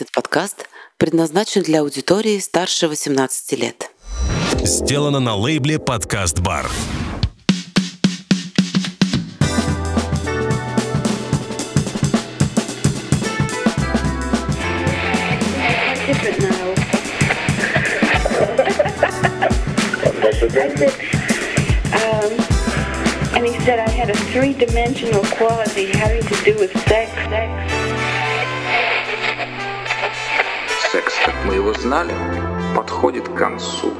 Этот подкаст предназначен для аудитории старше 18 лет. Сделано на лейбле «Подкаст Бар». I said, um, and he said I had a three-dimensional quality having to do with sex. sex. Его знали, подходит к концу.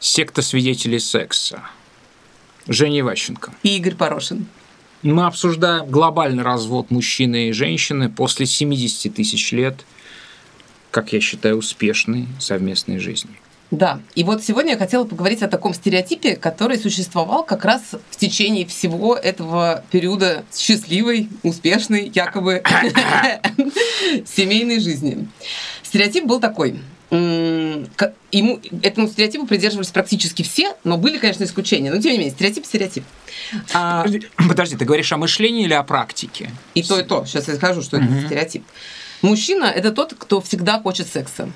Секта свидетелей секса. Женя Иващенко. И Игорь Порошин. Мы обсуждаем глобальный развод мужчины и женщины после 70 тысяч лет, как я считаю, успешной совместной жизни. Да, и вот сегодня я хотела поговорить о таком стереотипе, который существовал как раз в течение всего этого периода счастливой, успешной, якобы семейной жизни. Стереотип был такой. Ему, этому стереотипу придерживались практически все, но были, конечно, исключения. Но тем не менее, стереотип – стереотип. А, Подожди, Подожди, ты говоришь о мышлении или о практике? И то, и то. Сейчас я скажу, что это за стереотип. Мужчина – это тот, кто всегда хочет секса.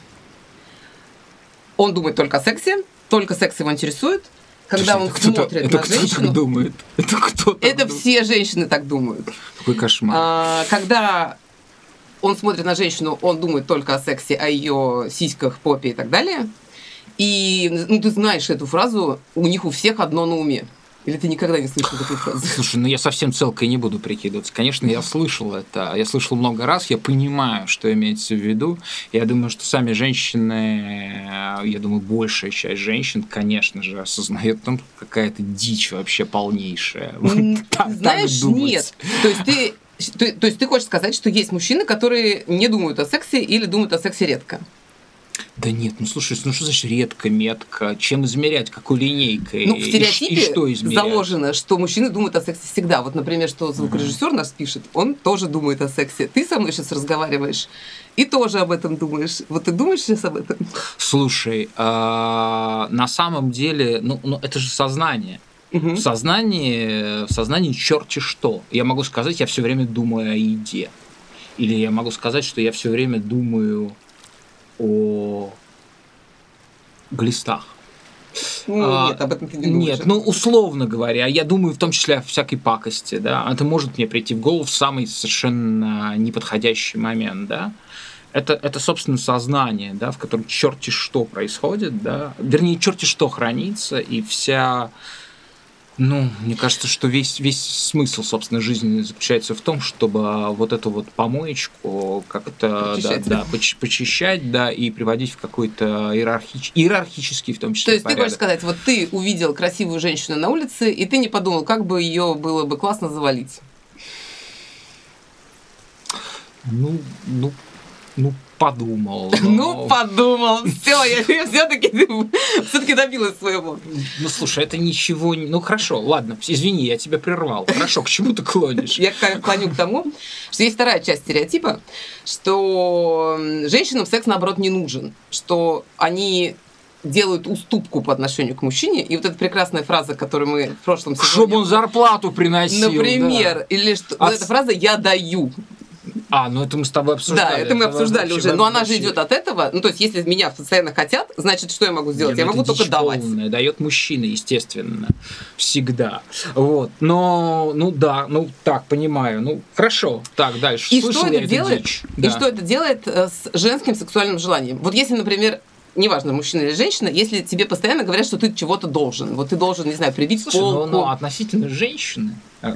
Он думает только о сексе, только секс его интересует. Когда он Это смотрит это на кто так женщину, думает? Это кто так это думает? все женщины так думают. Какой кошмар. А, когда он смотрит на женщину, он думает только о сексе, о ее сиськах, попе и так далее. И ну, ты знаешь эту фразу, у них у всех одно на уме. Или ты никогда не слышал такой фразы? Слушай, ну я совсем целкой не буду прикидываться. Конечно, я слышал это. Я слышал много раз, я понимаю, что имеется в виду. Я думаю, что сами женщины, э, я думаю, большая часть женщин, конечно же, осознает том, что какая-то дичь вообще полнейшая. Знаешь, нет. То есть ты то, то есть ты хочешь сказать, что есть мужчины, которые не думают о сексе или думают о сексе редко? Да нет, ну слушай, ну что значит редко, метко? Чем измерять? Какой линейкой? Ну, в И стереотипе и что измерять? заложено, что мужчины думают о сексе всегда. Вот, например, что звукорежиссер нас пишет, он тоже думает о сексе. Ты со мной сейчас разговариваешь и тоже об этом думаешь. Вот ты думаешь сейчас об этом? Слушай, а, на самом деле, ну, ну это же сознание. Мгм. В сознании, в сознании черти что. Я могу сказать, я все время думаю о еде. Или я могу сказать, что я все время думаю о глистах. Ну, А, нет, об этом ты не думаешь. Нет, ну условно говоря, я думаю в том числе о всякой пакости, да. Это может мне прийти в голову в самый совершенно неподходящий момент, да. Это, это, собственно, сознание, да, в котором черти что происходит, да. Вернее, черти что хранится, и вся ну, мне кажется, что весь, весь смысл, собственно, жизни заключается в том, чтобы вот эту вот помоечку как-то да, Почищать. да, поч- почищать, да, и приводить в какой-то иерархич... иерархический, в том То числе, есть ты хочешь порядок. сказать, вот ты увидел красивую женщину на улице, и ты не подумал, как бы ее было бы классно завалить. Ну, ну, ну, подумал. Ну, но- подумал. Все, я все-таки все-таки добилась своего. Ну, слушай, это ничего... не- Ну, хорошо, ладно, извини, я тебя прервал. Хорошо, к чему ты клонишь? Я клоню к тому, что есть вторая часть стереотипа, что женщинам секс, наоборот, не нужен, что они делают уступку по отношению к мужчине. И вот эта прекрасная фраза, которую мы в прошлом сезоне... Чтобы он зарплату приносил. Например, да. или что... А вот эта фраза «я даю». А, ну это мы с тобой обсуждали. Да, это мы обсуждали вообще- уже. Но она же идет от этого. Ну, то есть, если меня постоянно хотят, значит, что я могу сделать? Не, я ну могу только давать. полная, дает мужчина, естественно. Всегда. Вот. Но, ну да, ну так, понимаю. Ну, хорошо. Так, дальше. И Слышал что это делает? дичь. И Да. что это делает с женским сексуальным желанием? Вот если, например, неважно, мужчина или женщина, если тебе постоянно говорят, что ты чего-то должен, вот ты должен, не знаю, прибить Слушай, ну, полку. ну, относительно женщины, э,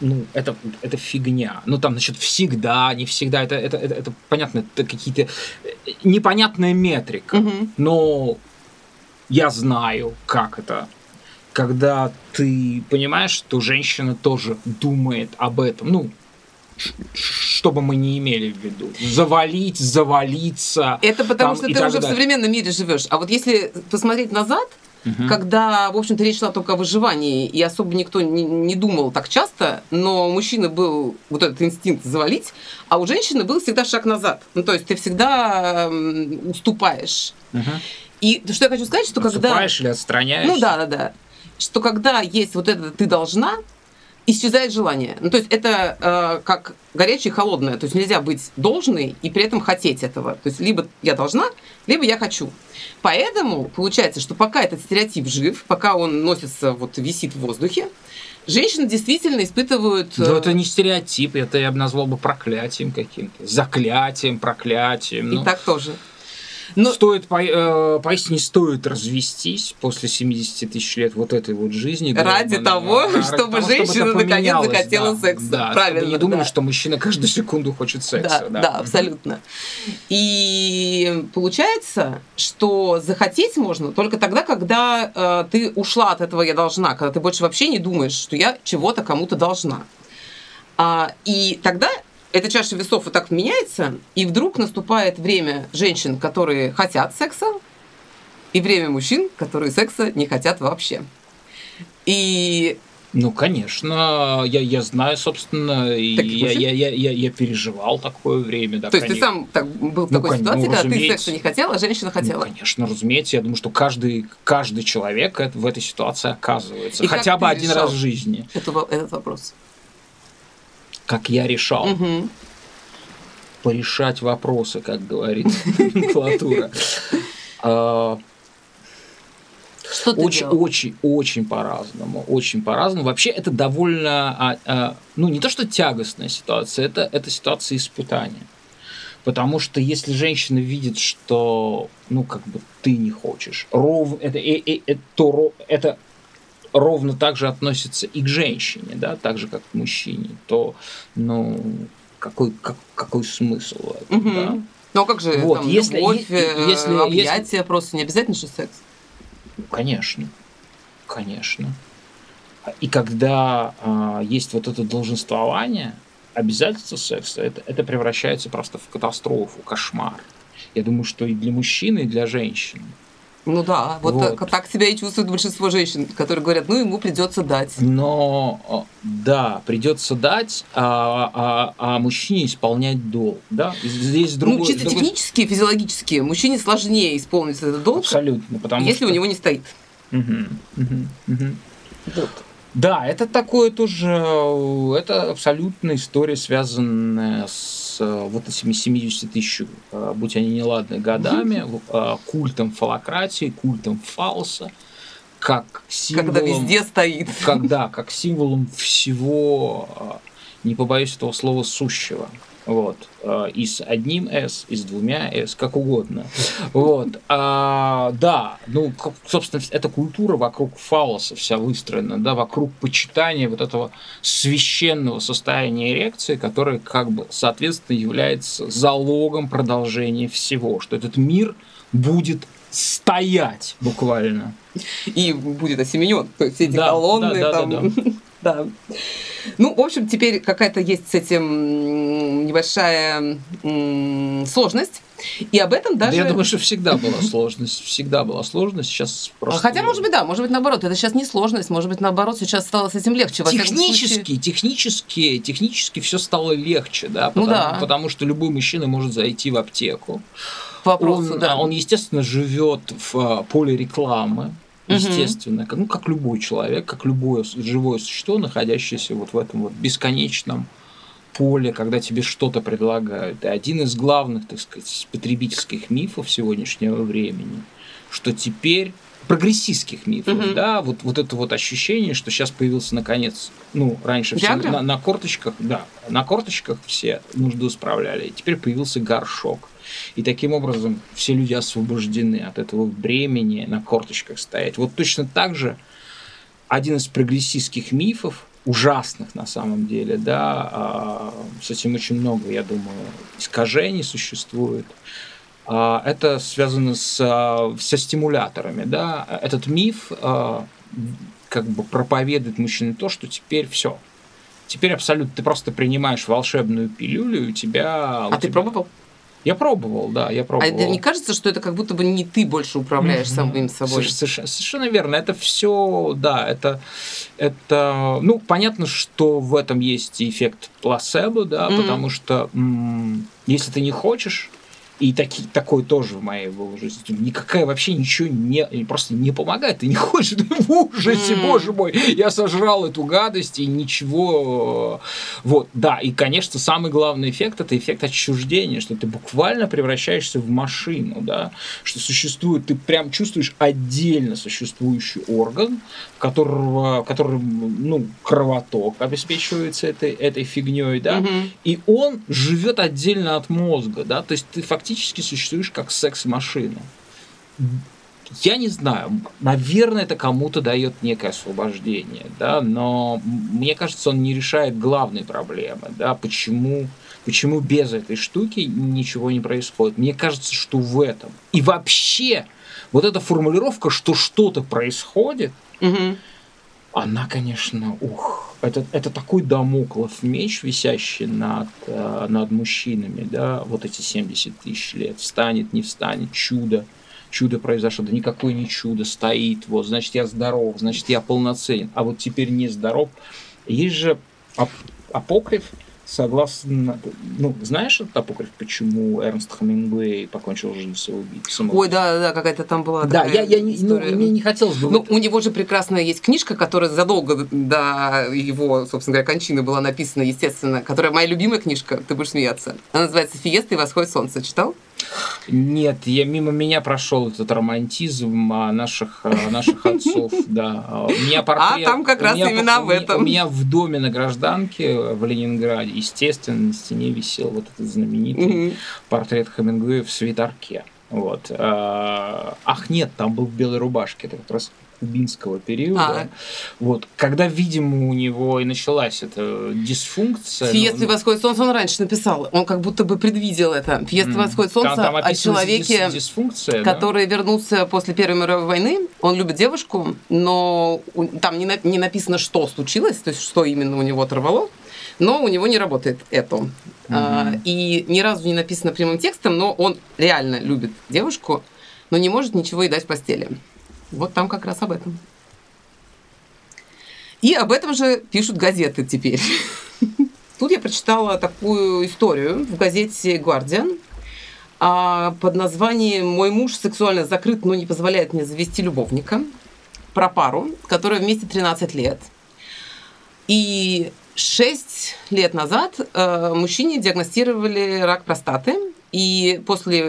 ну, это, это фигня. Ну, там, значит, всегда, не всегда. Это, это, это, это понятно, это какие-то э, непонятная метрика. Мгм. Но я знаю, как это. Когда ты понимаешь, что женщина тоже думает об этом. Ну, ш- что бы мы не имели в виду. Завалить, завалиться. Это потому, там что ты уже в далее. современном мире живешь. А вот если посмотреть назад, Мгм. когда, в общем-то, речь шла только о выживании, и особо никто не, не думал так часто, но у мужчины был вот этот инстинкт завалить, а у женщины был всегда шаг назад. Ну, то есть ты всегда уступаешь. Мгм. И что я хочу сказать, что когда... Отступаешь или отстраняешься? Ну да, да, да. Что когда есть вот это ты должна, исчезает желание. Ну, то есть это э, как горячее и холодное. То есть нельзя быть должной и при этом хотеть этого. То есть либо я должна, либо я хочу. Поэтому получается, что пока этот стереотип жив, пока он носится, вот висит в воздухе, женщины действительно испытывают... Да, э, это не стереотип, это я бы назвал бы проклятием каким-то. Заклятием, проклятием. И ну. так тоже. Но- Стоит, по- э, поистине стоит развестись после 70 тысяч лет вот этой вот жизни. Ради того, ради чтобы это женщина наконец поменялось, захотела да, секса. Да, Правильно, чтобы не думали, да. что мужчина каждую секунду хочет секса. Да, да, абсолютно. И получается, что захотеть можно только тогда, когда э, ты ушла от этого я должна, когда ты больше вообще не думаешь, что я чего-то кому-то должна. А, и тогда эта чаша весов вот так меняется, и вдруг наступает время женщин, которые хотят секса, и время мужчин, которые секса не хотят вообще. И Ну, конечно, я, я знаю, собственно, Так, я, я, я, я, я переживал такое время. Да, то есть ты сам так, был в Ну, такой кон- ситуации, ну, когда ты секса не хотела, а женщина Ну, хотела. конечно, разумеется. Я думаю, что каждый, каждый человек в этой ситуации оказывается. И Хотя бы один раз в жизни. Это этот вопрос. Как я решал. Мгм. Порешать вопросы, как говорит номенклатура. А, Что ты Очень, делал? очень, очень по-разному. Очень по-разному. Вообще, это довольно, а, а, ну, не то, что тягостная ситуация, это, это ситуация испытания. Потому что если женщина видит, что, ну, как бы ты не хочешь, ров, это, и- и- это, то ро- это ровно так же относится и к женщине, да, так же, как к мужчине, то, ну, какой, как- какой смысл в этом, Мгм. да? Ну а как же Вот, там, если- любовь, э, если- объятия, просто не обязательно же секс. Ну, Конечно, конечно. И когда а, есть вот это долженствование, обязательство секса, это, это превращается просто в катастрофу, кошмар. Я думаю, что и для мужчины, и для женщины. Ну да, вот, Вот. Так, так себя и чувствует большинство женщин, которые говорят, ну ему придется дать. Но да, придется дать, а, а- а мужчине исполнять долг. Да? Здесь другой, ну, чисто другой- технически, физиологически, мужчине сложнее исполнить этот долг, Абсолютно. Потому если что... у него не стоит. Мгм, мгм, мгм. Да, это такое тоже, э, это абсолютная история, связанная с э, вот этими 70 тысяч, э, будь они неладны, годами, э, культом фалократии, культом фалоса, как символом... Когда везде стоит. Когда, как символом всего, не побоюсь этого слова, сущего. Вот. э, И с одним S, и с двумя S, как угодно. Вот. А, да, ну, собственно, эта культура вокруг фалоса вся выстроена, да, вокруг почитания вот этого священного состояния эрекции, которое, как бы, соответственно, является залогом продолжения всего, что этот мир будет стоять буквально. И будет осеменен. То есть эти Да, колонны да, да, там. да, Да. Ну, в общем, теперь какая-то есть с этим небольшая сложность. И об этом Да даже... я думаю, что всегда была сложность, всегда была сложность, сейчас просто... Хотя, может быть, да, может быть, наоборот. Это сейчас не сложность, может быть, наоборот, сейчас стало с этим легче. Технически, технически, технически все стало легче, да, Ну потому, да. потому что любой мужчина может зайти в аптеку. К вопросу, он, да. а, он, естественно, живет в а, поле рекламы. Естественно, как, ну, как любой человек, как любое живое существо, находящееся вот в этом вот бесконечном поле, когда тебе что-то предлагают. И один из главных, так сказать, потребительских мифов сегодняшнего времени, что теперь прогрессистских мифов, Мгм. да, вот, вот это вот ощущение, что сейчас появился наконец, ну, раньше все на, на корточках, да, на корточках все нужду справляли, и теперь появился горшок. И таким образом все люди освобождены от этого бремени на корточках стоять. Вот точно так же один из прогрессистских мифов, ужасных на самом деле, да, а, с этим очень много, я думаю, искажений существует. А, Это связано с, а, со стимуляторами, да. Этот миф как бы проповедует мужчине то, что теперь все. Теперь абсолютно ты просто принимаешь волшебную пилюлю, и у тебя... у А ты тебя- пробовал? Я пробовал, да, я А пробовал. тебе не кажется, что это как будто бы не ты больше управляешь самим собой? Соверш- Совершенно, совершенно верно. Это все, да, это, это, ну, понятно, что в этом есть эффект плацебо, да, Мгм. потому что м, если ты не хочешь, И таки, такое тоже в моей было жизни. Никакая вообще ничего не, просто не помогает. Ты не хочешь, ты в ужасе, mm. боже мой. Я сожрал эту гадость и ничего. Вот, да. И, конечно, самый главный эффект – это эффект отчуждения, что ты буквально превращаешься в машину, да. Что существует, ты прям чувствуешь отдельно существующий орган, которого, который, ну, кровоток обеспечивается этой, этой фигней, да. Mm-hmm. И он живет отдельно от мозга, да. То есть ты фактически фактически существуешь как секс-машина. Я не знаю, наверное, это кому-то дает некое освобождение, да, но мне кажется, он не решает главной проблемы, да, почему, почему без этой штуки ничего не происходит. Мне кажется, что в этом. И вообще, вот эта формулировка, что что-то происходит, угу. Она, конечно, ух, это, это такой домоклов меч, висящий над, э, над мужчинами, да, вот эти 70 тысяч лет, встанет, не встанет, чудо, чудо произошло, да никакое не чудо, стоит, вот, значит, я здоров, значит, я полноценен, а вот теперь не здоров. Есть же апокриф, согласно... Ну, знаешь этот апокриф, почему Эрнст Хемингуэй покончил жизнь самоубийством? Ой, да, да, какая-то там была Да, я, я не, ну, мне не хотелось бы... Ну, у него же прекрасная есть книжка, которая задолго до его, собственно говоря, кончины была написана, естественно, которая моя любимая книжка, ты будешь смеяться. Она называется «Фиеста и восход солнца». Читал? Нет, я мимо меня прошел этот романтизм а, наших, а, наших отцов, да. У меня портрет, а там как раз меня, именно в этом. У меня в доме на гражданке в Ленинграде, естественно, на стене висел вот этот знаменитый mm-hmm. портрет Хемингуэя в свитерке. Вот. А, ах, нет, там был в белой рубашке. Это как раз кубинского периода. А. Вот, когда, видимо, у него и началась эта дисфункция. Фиеста ну, восходит солнце он раньше написал. Он как будто бы предвидел это. Фиеста mm. восходит солнце там, там о человеке, дисфункция, который да? вернулся после Первой мировой войны. Он любит девушку, но там не, на, не написано, что случилось, то есть что именно у него оторвало. Но у него не работает это. Mm-hmm. А, и ни разу не написано прямым текстом, но он реально любит девушку, но не может ничего ей дать в постели. Вот там как раз об этом. И об этом же пишут газеты теперь. Тут я прочитала такую историю в газете «Guardian» а, под названием «Мой муж сексуально закрыт, но не позволяет мне завести любовника» про пару, которая вместе 13 лет. И 6 лет назад э, мужчине диагностировали рак простаты, и после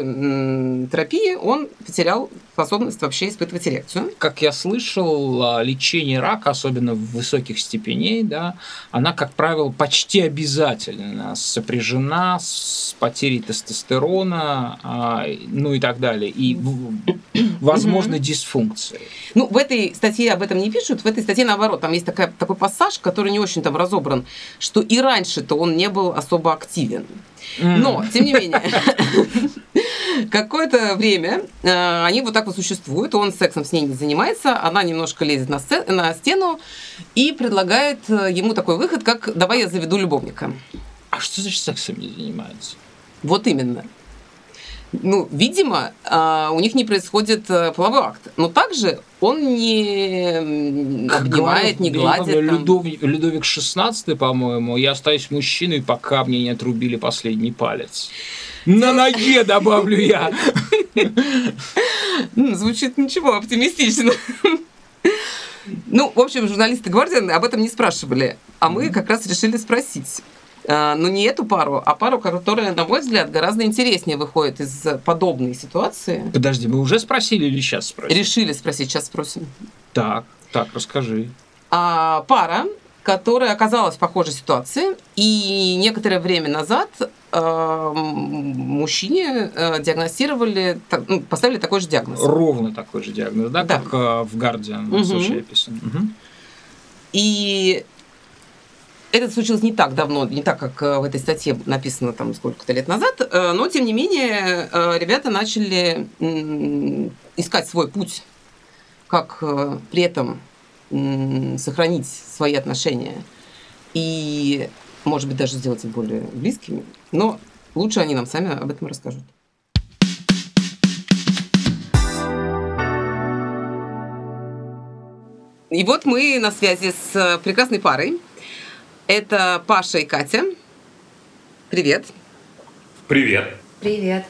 терапии он потерял способность вообще испытывать эрекцию. Как я слышал, а, лечение рака, особенно в высоких степеней, да, она, как правило, почти обязательно сопряжена с потерей тестостерона, а, ну и так далее, и, возможно, дисфункцией. Ну, в этой статье об этом не пишут, в этой статье наоборот, там есть такая, такой пассаж, который не очень там разобран, что и раньше-то он не был особо активен. Но, тем не менее, какое-то время э, они вот так вот существуют, он сексом с ней не занимается, она немножко лезет на, сцен, на стену и предлагает э, ему такой выход, как «давай я заведу любовника». А что значит сексом не занимается? Вот именно. Ну, видимо, а, у них не происходит э, половой акт. Но также он не обнимает, не гладит. Я Людовик, Людовик XVI, по-моему, я остаюсь мужчиной, пока мне не отрубили последний палец. На ноге добавлю я. Звучит ничего, оптимистично. Ну, в общем, журналисты Гвардиан об этом не спрашивали, а мы как раз решили спросить. А, но не эту пару, а пару, которая, на мой взгляд, гораздо интереснее выходит из подобной ситуации. Подожди, мы уже спросили или сейчас спросим? Решили спросить, сейчас спросим. Так, так, расскажи. А, пара, которая оказалась в похожей ситуации, и некоторое время назад э, мужчине э, диагностировали, ну, поставили такой же диагноз. Ровно такой же диагноз, да, да. как э, в Guardian угу. случае описан. Угу. И это случилось не так давно, не так, как э, в этой статье написано там сколько-то лет назад, э, но тем не менее э, ребята начали искать свой путь, как при этом сохранить свои отношения и, может быть, даже сделать их более близкими. Но лучше они нам сами об этом расскажут. И вот мы на связи с прекрасной парой, это Паша и Катя. Привет. Привет. Привет.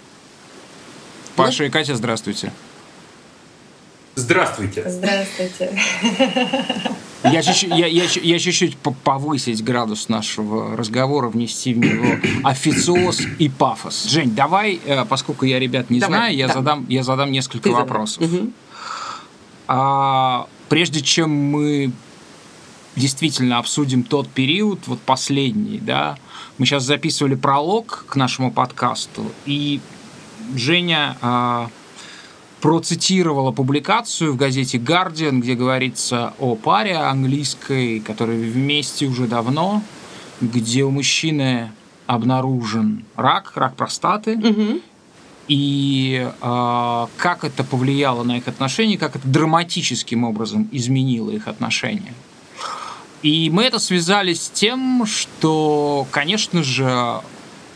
Паша и Катя, здравствуйте. Здравствуйте. Здравствуйте. Я чуть-чуть, я, я, я чуть-чуть по- повысить градус нашего разговора, внести в него официоз и пафос. Жень, давай, э, поскольку я ребят не Давай, знаю, я, да. задам, я задам несколько Ты вопросов. Мгм. А, прежде чем мы действительно обсудим тот период, вот последний, да, мы сейчас записывали пролог к нашему подкасту, и Женя а, процитировала публикацию в газете Guardian, где говорится о паре английской, которые вместе уже давно, где у мужчины обнаружен рак, рак простаты, Мгм. и а, как это повлияло на их отношения, как это драматическим образом изменило их отношения. И мы это связали с тем, что, конечно же,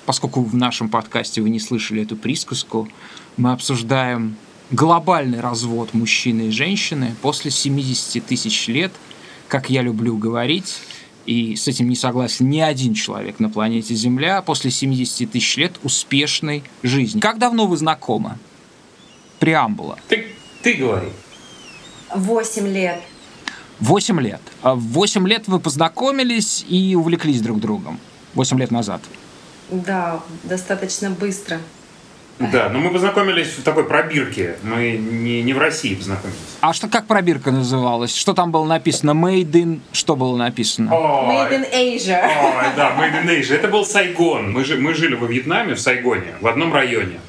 поскольку в нашем подкасте вы не слышали эту присказку, мы обсуждаем глобальный развод мужчины и женщины после 70 тысяч лет, как я люблю говорить, и с этим не согласен ни один человек на планете Земля, после 70 тысяч лет успешной жизни. Как давно вы знакомы? Преамбула. Ты, ты говори. Восемь лет. 8 лет. А В 8 лет вы познакомились и увлеклись друг другом. 8 лет назад. Да, достаточно быстро. Да, но мы познакомились в такой пробирке. Мы не, не в России познакомились. А что как пробирка называлась? Что там было написано? Made in... Что было написано? Made in Asia. Ой, да, Made in Asia. Это был Сайгон. Мы, жи- мы жили во Вьетнаме, в Сайгоне, в одном районе.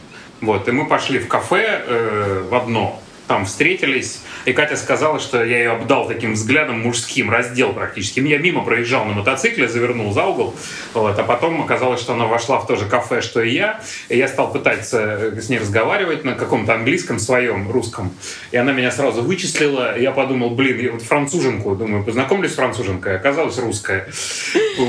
Вот, и мы пошли в кафе э, в одно. Там встретились, и Катя сказала, что я ее обдал таким взглядом мужским, раздел практически. Я мимо проезжал на мотоцикле, завернул за угол, вот, а потом оказалось, что она вошла в то же кафе, что и я, и я стал пытаться э, с ней разговаривать на каком-то английском своем, русском, и она меня сразу вычислила, и я подумал, блин, я вот француженку, думаю, познакомлюсь с француженкой, оказалась русская.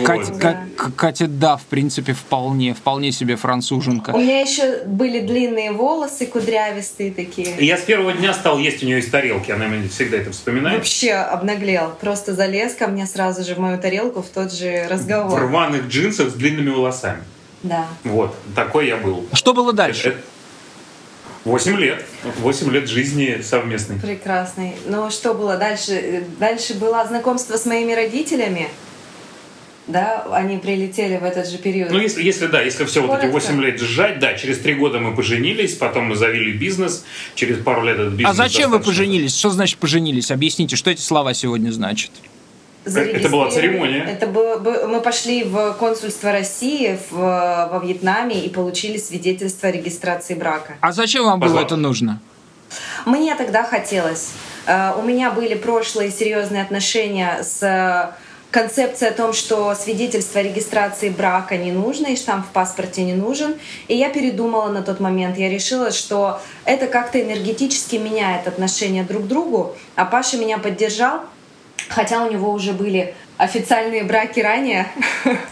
Катя, Ка- К- Катя, да, в принципе, вполне, вполне себе француженка. У меня еще были длинные волосы, кудрявистые такие. Я с первого дня стал есть у нее из тарелки, она мне всегда это вспоминает. Вообще обнаглел. Просто залез ко мне сразу же в мою тарелку в тот же В разговор. рваных джинсах с длинными волосами. Да. Вот, такой я был. Что было дальше? Восемь лет. Восемь лет жизни совместной. Прекрасный. Ну что было дальше? Дальше было знакомство с моими родителями. Да, они прилетели в этот же период. Ну, если, если да, если все вот эти Коротко. 8 лет сжать, да, через три года мы поженились, потом мы завели бизнес, через пару лет этот бизнес... А зачем вы поженились? Что значит поженились? Объясните, что эти слова сегодня значат? Это была церемония. Это было, бы- мы пошли в консульство России в, во Вьетнаме и получили свидетельство о регистрации брака. А зачем вам было Пожалуйста. это нужно? Мне тогда хотелось. Э, У меня были прошлые серьезные отношения с концепцией о том, что свидетельство о регистрации брака не нужно и штамп в паспорте не нужен. И я передумала на тот момент. Я решила, что это как-то энергетически меняет отношения друг к другу. А Паша меня поддержал, хотя у него уже были официальные браки ранее.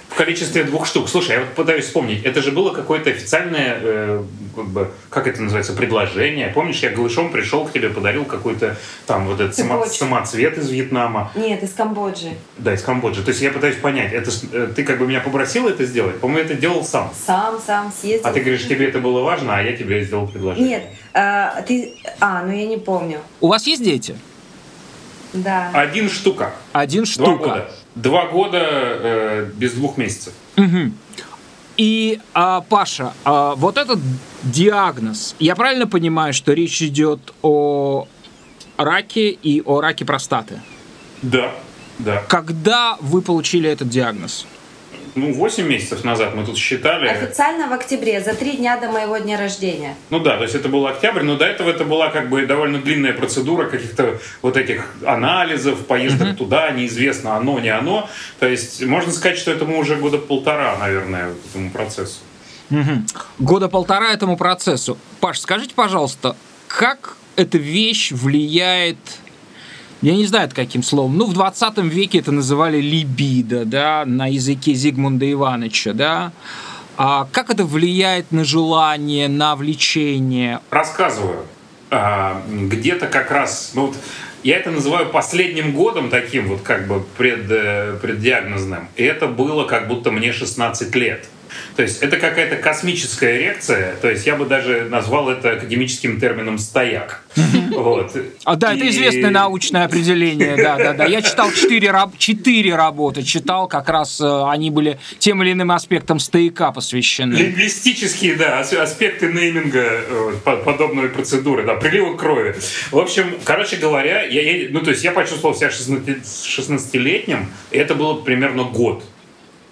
В количестве двух штук. Слушай, я вот пытаюсь вспомнить, это же было какое-то официальное, э, как, бы, как это называется, предложение. Помнишь, я голышом пришел к тебе, подарил какой-то там вот этот само- самоцвет из Вьетнама. Нет, из Камбоджи. Да, из Камбоджи. То есть я пытаюсь понять, это э, ты как бы меня попросил это сделать? По-моему, это делал сам. Сам, сам съездил. А ты говоришь, тебе это было важно, а я тебе сделал предложение. Нет, а, ты... А, ну я не помню. У вас есть дети? Да. Один штука. Один Два штука. года. Два года э, без двух месяцев. Мгм. И, а, Паша, а, вот этот диагноз, я правильно понимаю, что речь идет о раке и о раке простаты? Да, да. Когда вы получили этот диагноз? Ну, 8 месяцев назад мы тут считали. Официально в октябре, за три дня до моего дня рождения. Ну да, то есть это был октябрь, но до этого это была как бы довольно длинная процедура каких-то вот этих анализов, поездок туда, неизвестно оно, не оно. То есть можно сказать, что этому уже года полтора, наверное, этому процессу. Мгм. Года полтора этому процессу. Паш, скажите, пожалуйста, как эта вещь влияет, я не знаю каким словом, ну, в 20 веке это называли либидо, да, на языке Зигмунда Ивановича, да, а как это влияет на желание, на влечение? Рассказываю. А, где-то как раз, ну вот я это называю последним годом таким вот как бы пред, э, преддиагнозным. И это было как будто мне 16 лет. То есть это какая-то космическая эрекция, то есть я бы даже назвал это академическим термином «стояк». Вот. А, да, это известное научное определение, да, да, да. Я читал четыре, раб- четыре работы, читал, как раз э, они были тем или иным аспектам стояка посвящены. Лингвистические, да, ас- аспекты нейминга э, по- подобной процедуры, да, прилива крови. В общем, короче говоря, я, я- ну, то есть я почувствовал себя 16 16-летним, и это было примерно год.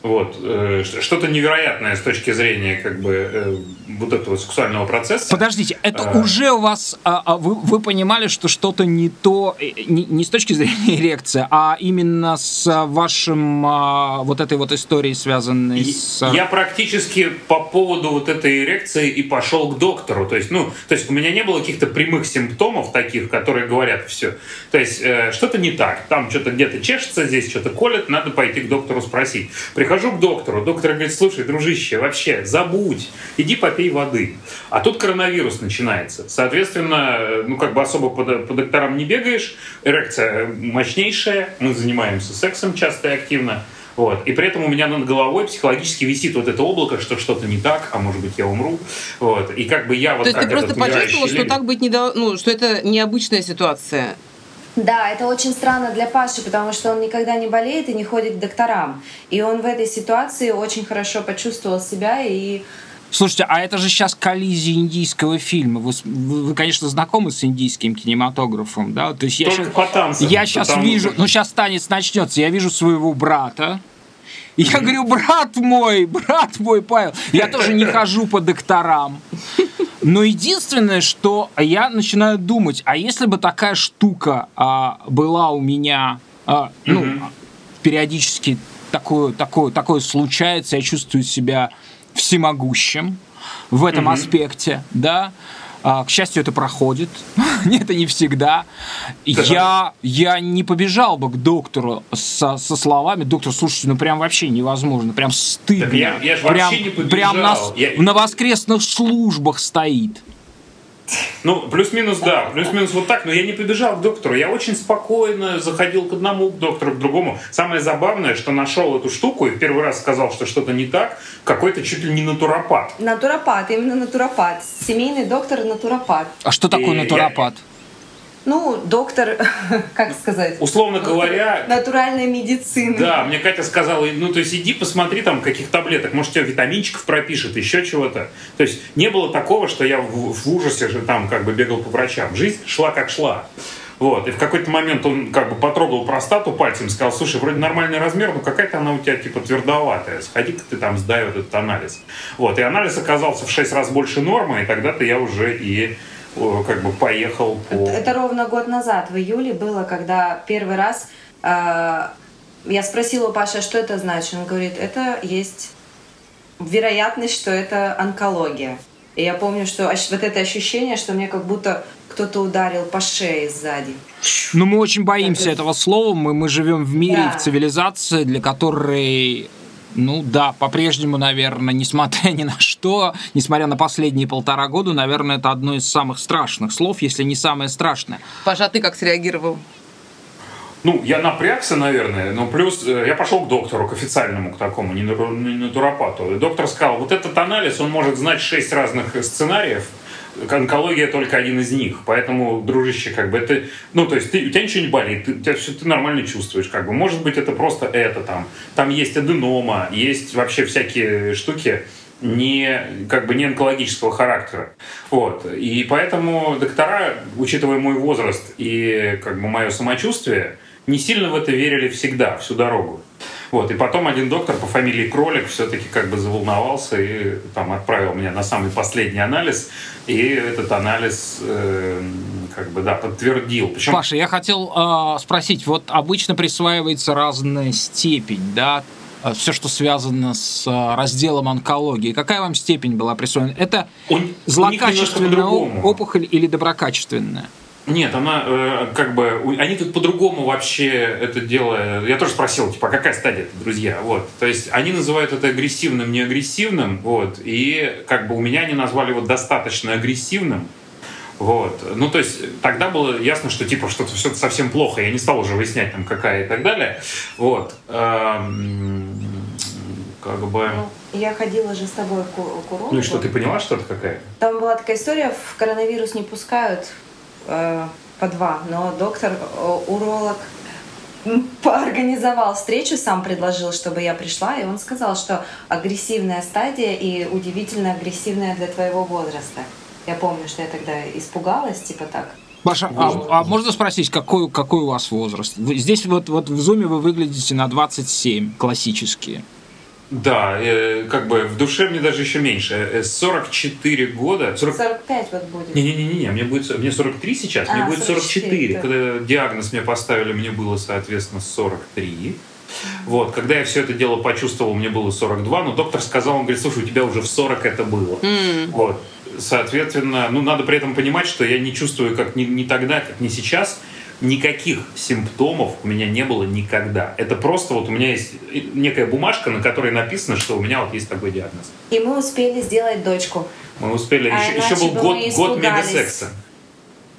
Вот. э, Что-то невероятное с точки зрения как бы э, вот этого сексуального процесса. Подождите, это А. уже у вас, а, а, вы, вы понимали, что что-то не то, э, не, не с точки зрения эрекции, а именно с вашим а, вот этой вот историей, связанной И с... Я практически по поводу вот этой эрекции и пошел к доктору. То есть, ну, то есть у меня не было каких-то прямых симптомов таких, которые говорят все. То есть что-то не так. Там что-то где-то чешется, здесь что-то колет, надо пойти к доктору спросить. Прихожу к доктору, доктор говорит, слушай, дружище, вообще забудь, иди попей воды. А тут коронавирус начинается. Соответственно, э, ну как бы особо по, до- по докторам не бегаешь, эрекция мощнейшая, мы занимаемся сексом часто и активно. Вот. И при этом у меня над головой психологически висит вот это облако, что что-то не так, а может быть я умру. Вот. И как бы я вот То есть ты просто почувствовал, что так быть не дол- ну, что это необычная ситуация. Да, это очень странно для Паши, потому что он никогда не болеет и не ходит к докторам. И он в этой ситуации очень хорошо почувствовал себя и Слушайте, а это же сейчас коллизия индийского фильма. Вы, вы, вы, конечно, знакомы с индийским кинематографом, да? То есть я Только щас- по танцам, Я сейчас потому вижу, ну сейчас танец начнется, я вижу своего брата. И я говорю, брат мой, брат мой, Павел, я тоже не хожу по докторам. Но единственное, что я начинаю думать, а если бы такая штука а, была у меня, а, ну, периодически такое, такое, такое случается, я чувствую себя всемогущим в этом аспекте, да. А, к счастью, это проходит. это не всегда. Я, я не побежал бы к доктору со, со словами, доктор, слушайте, ну прям вообще невозможно, прям стыдно. Так я- я прям, не побежал. прям на, Я- на воскресных службах стоит. Ну, плюс-минус, да, плюс-минус вот так, но я не побежал к доктору, я очень спокойно заходил к одному к доктору, к другому. Самое забавное, что нашел эту штуку и в первый раз сказал, что что-то не так, какой-то чуть ли не натуропат. натуропат, именно натуропат. Семейный доктор натуропат. А что такое И я- натуропат? Ну, доктор, как сказать, Условно говоря, натуральной медицины. Да, мне Катя сказала, ну, то есть иди посмотри там каких таблеток, может, тебе витаминчиков пропишет, еще чего-то. То есть не было такого, что я в, в ужасе же там как бы бегал по врачам. Жизнь шла как шла. Вот, и в какой-то момент он как бы потрогал простату пальцем, сказал, слушай, вроде нормальный размер, но какая-то она у тебя типа твердоватая, сходи-ка ты там сдай вот этот анализ. Вот, и анализ оказался в 6 раз больше нормы, и тогда-то я уже и как бы поехал по... Это, это ровно год назад, в июле было, когда первый раз э, я спросила у Паши, а что это значит. Он говорит, это есть вероятность, что это онкология. И я помню, что вот это ощущение, что мне как будто кто-то ударил по шее сзади. Ну, мы очень боимся этого слова. Мы, мы живем в мире, Да. в цивилизации, для которой, ну да, по-прежнему, наверное, несмотря ни на что, несмотря на последние полтора года, наверное, это одно из самых страшных слов, если не самое страшное. Паша, а ты как среагировал? Ну, я напрягся, наверное, но плюс э, я пошел к доктору, к официальному, к такому, не нату- не натуропату. И доктор сказал, вот этот анализ, он может знать шесть разных сценариев, онкология только один из них. Поэтому, дружище, как бы это... Ну, то есть ты, у тебя ничего не болит, ты, тебя все, ты нормально чувствуешь. Как бы. Может быть, это просто это там. Там есть аденома, есть вообще всякие штуки, не, как бы не онкологического характера. Вот. И поэтому доктора, учитывая мой возраст и как бы мое самочувствие, не сильно в это верили всегда, всю дорогу. Вот. И потом один доктор по фамилии Кролик все-таки как бы заволновался и там отправил меня на самый последний анализ. И этот анализ э, как бы, да, подтвердил. Причем Паша, я хотел э, спросить, вот обычно присваивается разная степень, да, все, что связано с э, разделом онкологии. Какая вам степень была присвоена? Это у- злокачественная опухоль или доброкачественная? Нет, она э, как бы они тут по-другому вообще это дело. Я тоже спросил, типа, а какая стадия это, друзья? Вот, то есть они называют это агрессивным, не агрессивным, вот, и как бы у меня они назвали его достаточно агрессивным. Вот. Ну, то есть тогда было ясно, что типа что-то все совсем плохо. Я не стал уже выяснять там какая и так далее. Вот. Эм, Как бы. Я ходила же с тобой к, к урологу. Ну и что, ты поняла, что это какая? Там была такая история, в коронавирус не пускают по два, но доктор, э, поорганизовал встречу, сам предложил, чтобы я пришла, и он сказал, что агрессивная стадия и удивительно агрессивная для твоего возраста. Я помню, что я тогда испугалась, типа так. Маша, а, а можно спросить, какой, какой у вас возраст? Вы- Здесь вот, вот в зуме вы выглядите на 27, классические. Да, э, как бы в душе мне даже еще меньше. Э, 44 года. 40... 45 вот будет. Не-не-не, мне будет мне 43 сейчас, мне А, будет 44. 44, да. Когда диагноз мне поставили, мне было, соответственно, 43. Вот, когда я все это дело почувствовал, мне было 42, но доктор сказал, он говорит, слушай, у тебя уже в 40 это было. Вот. Соответственно, ну, надо при этом понимать, что я не чувствую, как ни, ни тогда, как ни сейчас, никаких симптомов у меня не было никогда. Это просто вот у меня есть некая бумажка, на которой написано, что у меня вот есть такой диагноз. И мы успели сделать дочку. Мы успели, А еще, еще был бы год, год мегасекса.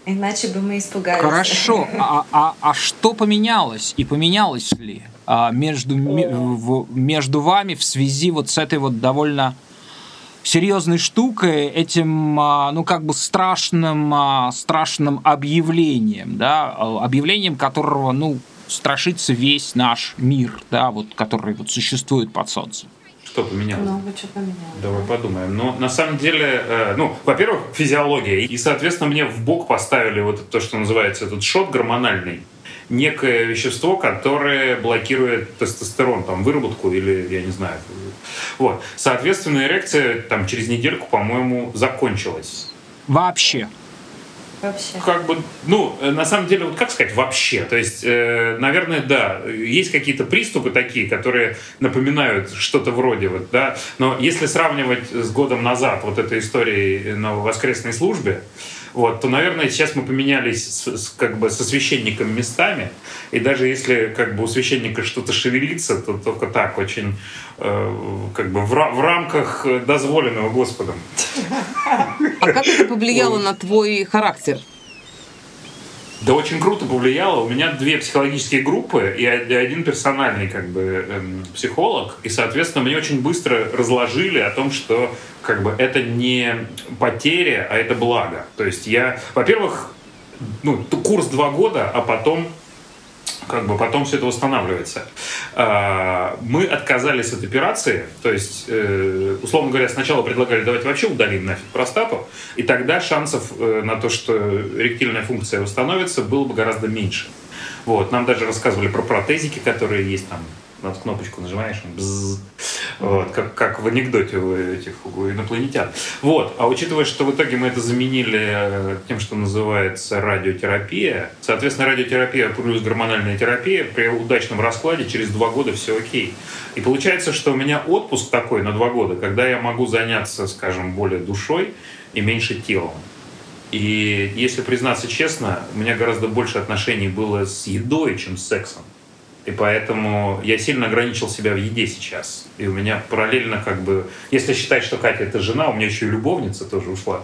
Иначе бы мы испугались. Хорошо, а, а- а что поменялось и поменялось ли а, между, между вами в связи вот с этой вот довольно серьезной штукой, этим, а, ну, как бы страшным, а, страшным объявлением, да, а, объявлением которого, ну, страшится весь наш мир, да, вот, который вот существует под солнцем. Что поменялось? Много чего поменялось. Давай подумаем. Ну, на самом деле, э, ну, во-первых, физиология. И, соответственно, мне в бок поставили вот то, что называется этот шот гормональный. Некое вещество, которое блокирует тестостерон, там, выработку или, я не знаю. Вот. Соответственно, эрекция там через недельку, по-моему, закончилась. Вообще. Вообще. Как бы, ну, э, на самом деле, вот как сказать, вообще. То есть, э, наверное, да, есть какие-то приступы такие, которые напоминают что-то вроде вот, да. Но если сравнивать с годом назад вот этой историей на воскресной службе, вот, то, наверное, сейчас мы поменялись с, с- как бы со священником местами, и даже если как бы у священника что-то шевелится, то только так, очень э, как бы в, в рамках дозволенного Господом. А как это повлияло на твой характер? Да очень круто повлияло. У меня две психологические группы и од- один персональный как бы эм, психолог. И, соответственно, мне очень быстро разложили о том, что как бы это не потеря, а это благо. То есть я, во-первых, ну, курс два года, а потом как бы потом все это восстанавливается. А, Мы отказались от операции, то есть, э, условно говоря, сначала предлагали давайте вообще удалим нафиг простату, и тогда шансов э, на то, что эректильная функция восстановится, было бы гораздо меньше. Вот. Нам даже рассказывали про протезики, которые есть там, на кнопочку нажимаешь, он бзз. вот, как, как в анекдоте у этих у инопланетян. Вот. А учитывая, что в итоге мы это заменили э, тем, что называется радиотерапия, соответственно, радиотерапия плюс гормональная терапия при удачном раскладе через два года все окей. И получается, что у меня отпуск такой на два года, когда я могу заняться, скажем, более душой и меньше телом. И если признаться честно, у меня гораздо больше отношений было с едой, чем с сексом. И поэтому я сильно ограничил себя в еде сейчас. И у меня параллельно как бы... Если считать, что Катя это жена, у меня еще и любовница тоже ушла.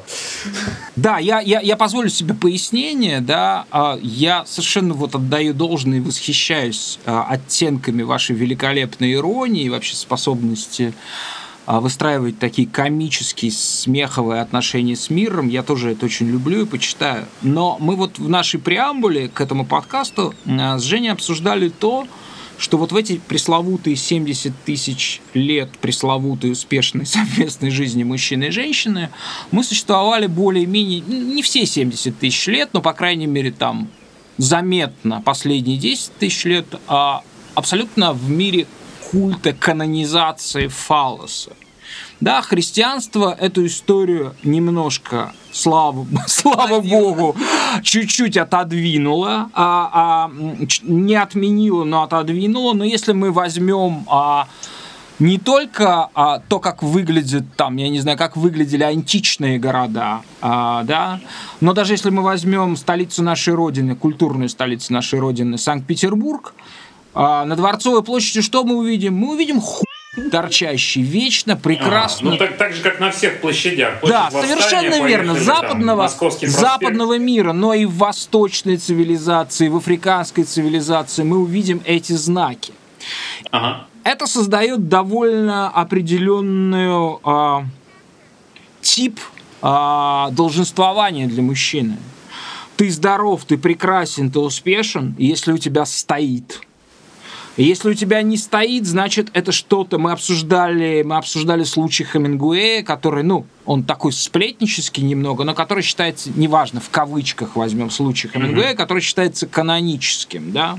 Да, я, я, я позволю себе пояснение, да, а, я совершенно вот отдаю должное и восхищаюсь а, оттенками вашей великолепной иронии и вообще способности выстраивать такие комические, смеховые отношения с миром. Я тоже это очень люблю и почитаю. Но мы вот в нашей преамбуле к этому подкасту а, с Женей обсуждали то, что вот в эти пресловутые 70 тысяч лет пресловутой успешной совместной жизни мужчины и женщины мы существовали более-менее, не все 70 тысяч лет, но, по крайней мере, там заметно последние 10 тысяч лет, а абсолютно в мире культа канонизации фалоса. Да, христианство эту историю немножко, слава, слава богу, чуть-чуть отодвинуло, а, а, не отменило, но отодвинуло. Но если мы возьмем а, не только а, то, как выглядит там, я не знаю, как выглядели античные города, а, да, но даже если мы возьмем столицу нашей родины, культурную столицу нашей родины, Санкт-Петербург, а, на Дворцовой площади что мы увидим? Мы увидим ху торчащий, вечно прекрасный. А, ну так, так же, как на всех площадях. Да, Площадь Восстания, совершенно верно. поехали, там, Западного, проспект. западного мира, но и в восточной цивилизации, в африканской цивилизации мы увидим эти знаки. Ага. это создает довольно определенную а, тип а, долженствования для мужчины. Ты здоров, ты прекрасен, ты успешен, если у тебя стоит. Если у тебя не стоит, значит, это что-то... Мы обсуждали, мы обсуждали случай Хемингуэя, который, ну, он такой сплетнический немного, но который считается, неважно, в кавычках возьмем случай Хемингуэя, mm-hmm. который считается каноническим, да.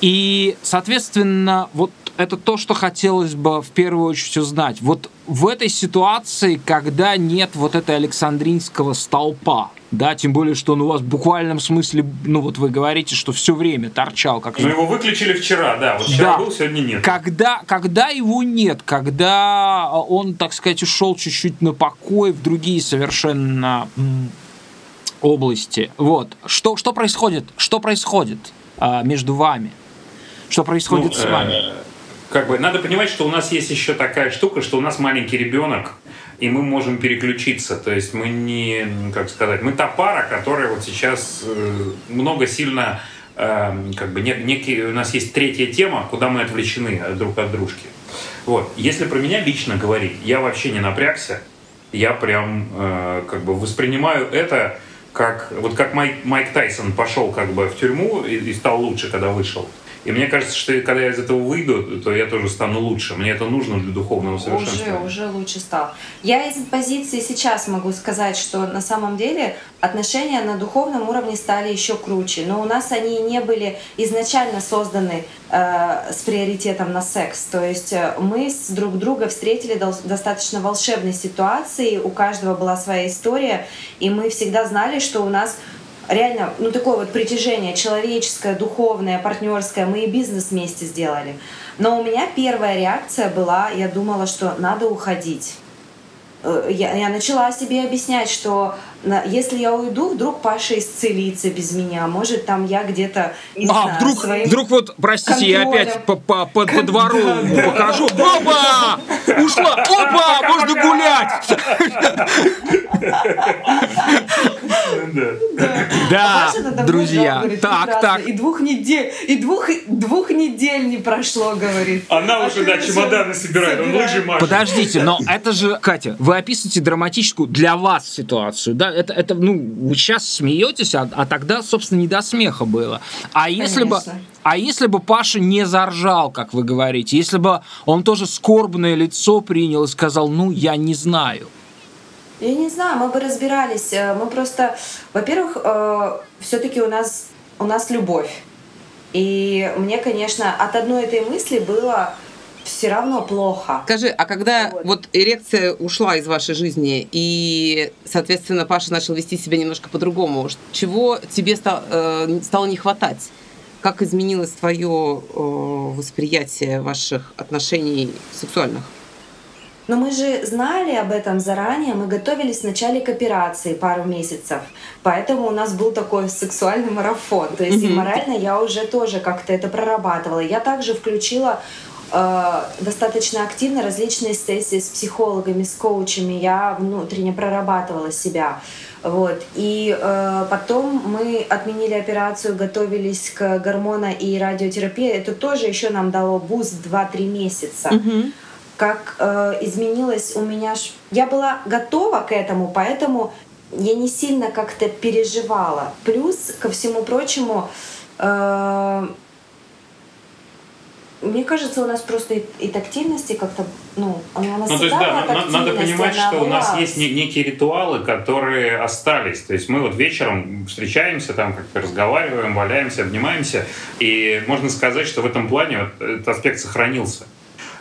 И, соответственно, вот это то, что хотелось бы в первую очередь узнать. Вот в этой ситуации, когда нет вот этой Александринского столпа, да, тем более, что он у вас в буквальном смысле, ну вот вы говорите, что все время торчал. Как... Ну его выключили вчера, да, вот вчера да. был, сегодня нет. Когда, когда его нет, когда он, так сказать, ушел чуть-чуть на покой в другие совершенно области, вот, что, что происходит, что происходит а, между вами? Что происходит ну, с вами? Э, как бы надо понимать, что у нас есть еще такая штука, что у нас маленький ребенок, и мы можем переключиться. То есть мы не, как сказать, мы та пара, которая вот сейчас э, много сильно, э, как бы некий, у нас есть третья тема, куда мы отвлечены друг от дружки. Вот. Если про меня лично говорить, я вообще не напрягся, я прям э, как бы воспринимаю это как вот как Майк, Майк Тайсон пошел как бы в тюрьму и, и стал лучше, когда вышел. И мне кажется, что когда я из этого выйду, то я тоже стану лучше. Мне это нужно для духовного совершенства. Уже, уже лучше стал. Я из позиции сейчас могу сказать, что на самом деле отношения на духовном уровне стали еще круче. Но у нас они не были изначально созданы э, с приоритетом на секс. То есть э, мы с друг друга встретили достаточно волшебной ситуации, у каждого была своя история, и мы всегда знали, что у нас реально, ну, такое вот притяжение человеческое, духовное, партнерское. Мы и бизнес вместе сделали. Но у меня первая реакция была, я думала, что надо уходить. Э, я, я начала себе объяснять, что если я уйду, вдруг Паша исцелится без меня. Может, там я где-то не а, знаю, вдруг, своим вдруг вот, простите, контролем. я опять по, по, по, по двору да, покажу. Да. Опа! Ушла! Опа! Можно гулять! Да, друзья. Так, так. И двух недель, и двух, двух недель не прошло, говорит. Она уже, да, чемоданы собирает, он лыжи машет. Подождите, но это же, Катя, вы описываете драматическую для вас ситуацию, да? Это, это ну, вы сейчас смеетесь, а, а тогда, собственно, не до смеха было. А если бы, а если бы Паша не заржал, как вы говорите, если бы он тоже скорбное лицо принял и сказал, ну, я не знаю. Я не знаю, мы бы разбирались. Э, мы просто, во-первых, э, все-таки у нас у нас любовь. И мне, конечно, от одной этой мысли было все равно плохо. Скажи, а когда вот. вот эрекция ушла из вашей жизни, и, соответственно, Паша начал вести себя немножко по-другому, чего тебе стало, э, стало не хватать? Как изменилось твое э, восприятие ваших отношений сексуальных? Но мы же знали об этом заранее, мы готовились в начале к операции пару месяцев, поэтому у нас был такой сексуальный марафон. То есть mm-hmm. и морально я уже тоже как-то это прорабатывала. Я также включила э, достаточно активно различные сессии с психологами, с коучами. Я внутренне прорабатывала себя. Вот. И э, потом мы отменили операцию, готовились к гормона и радиотерапии. Это тоже еще нам дало boost 2-3 месяца. Mm-hmm как э, изменилось у меня. Я была готова к этому, поэтому я не сильно как-то переживала. Плюс, ко всему прочему, э, мне кажется, у нас просто и, и тактильности как-то, ну, у нас ну, то есть, да, на, надо понимать, что у нас есть не, некие ритуалы, которые остались. То есть мы вот вечером встречаемся, там как-то разговариваем, валяемся, обнимаемся, и можно сказать, что в этом плане вот этот аспект сохранился.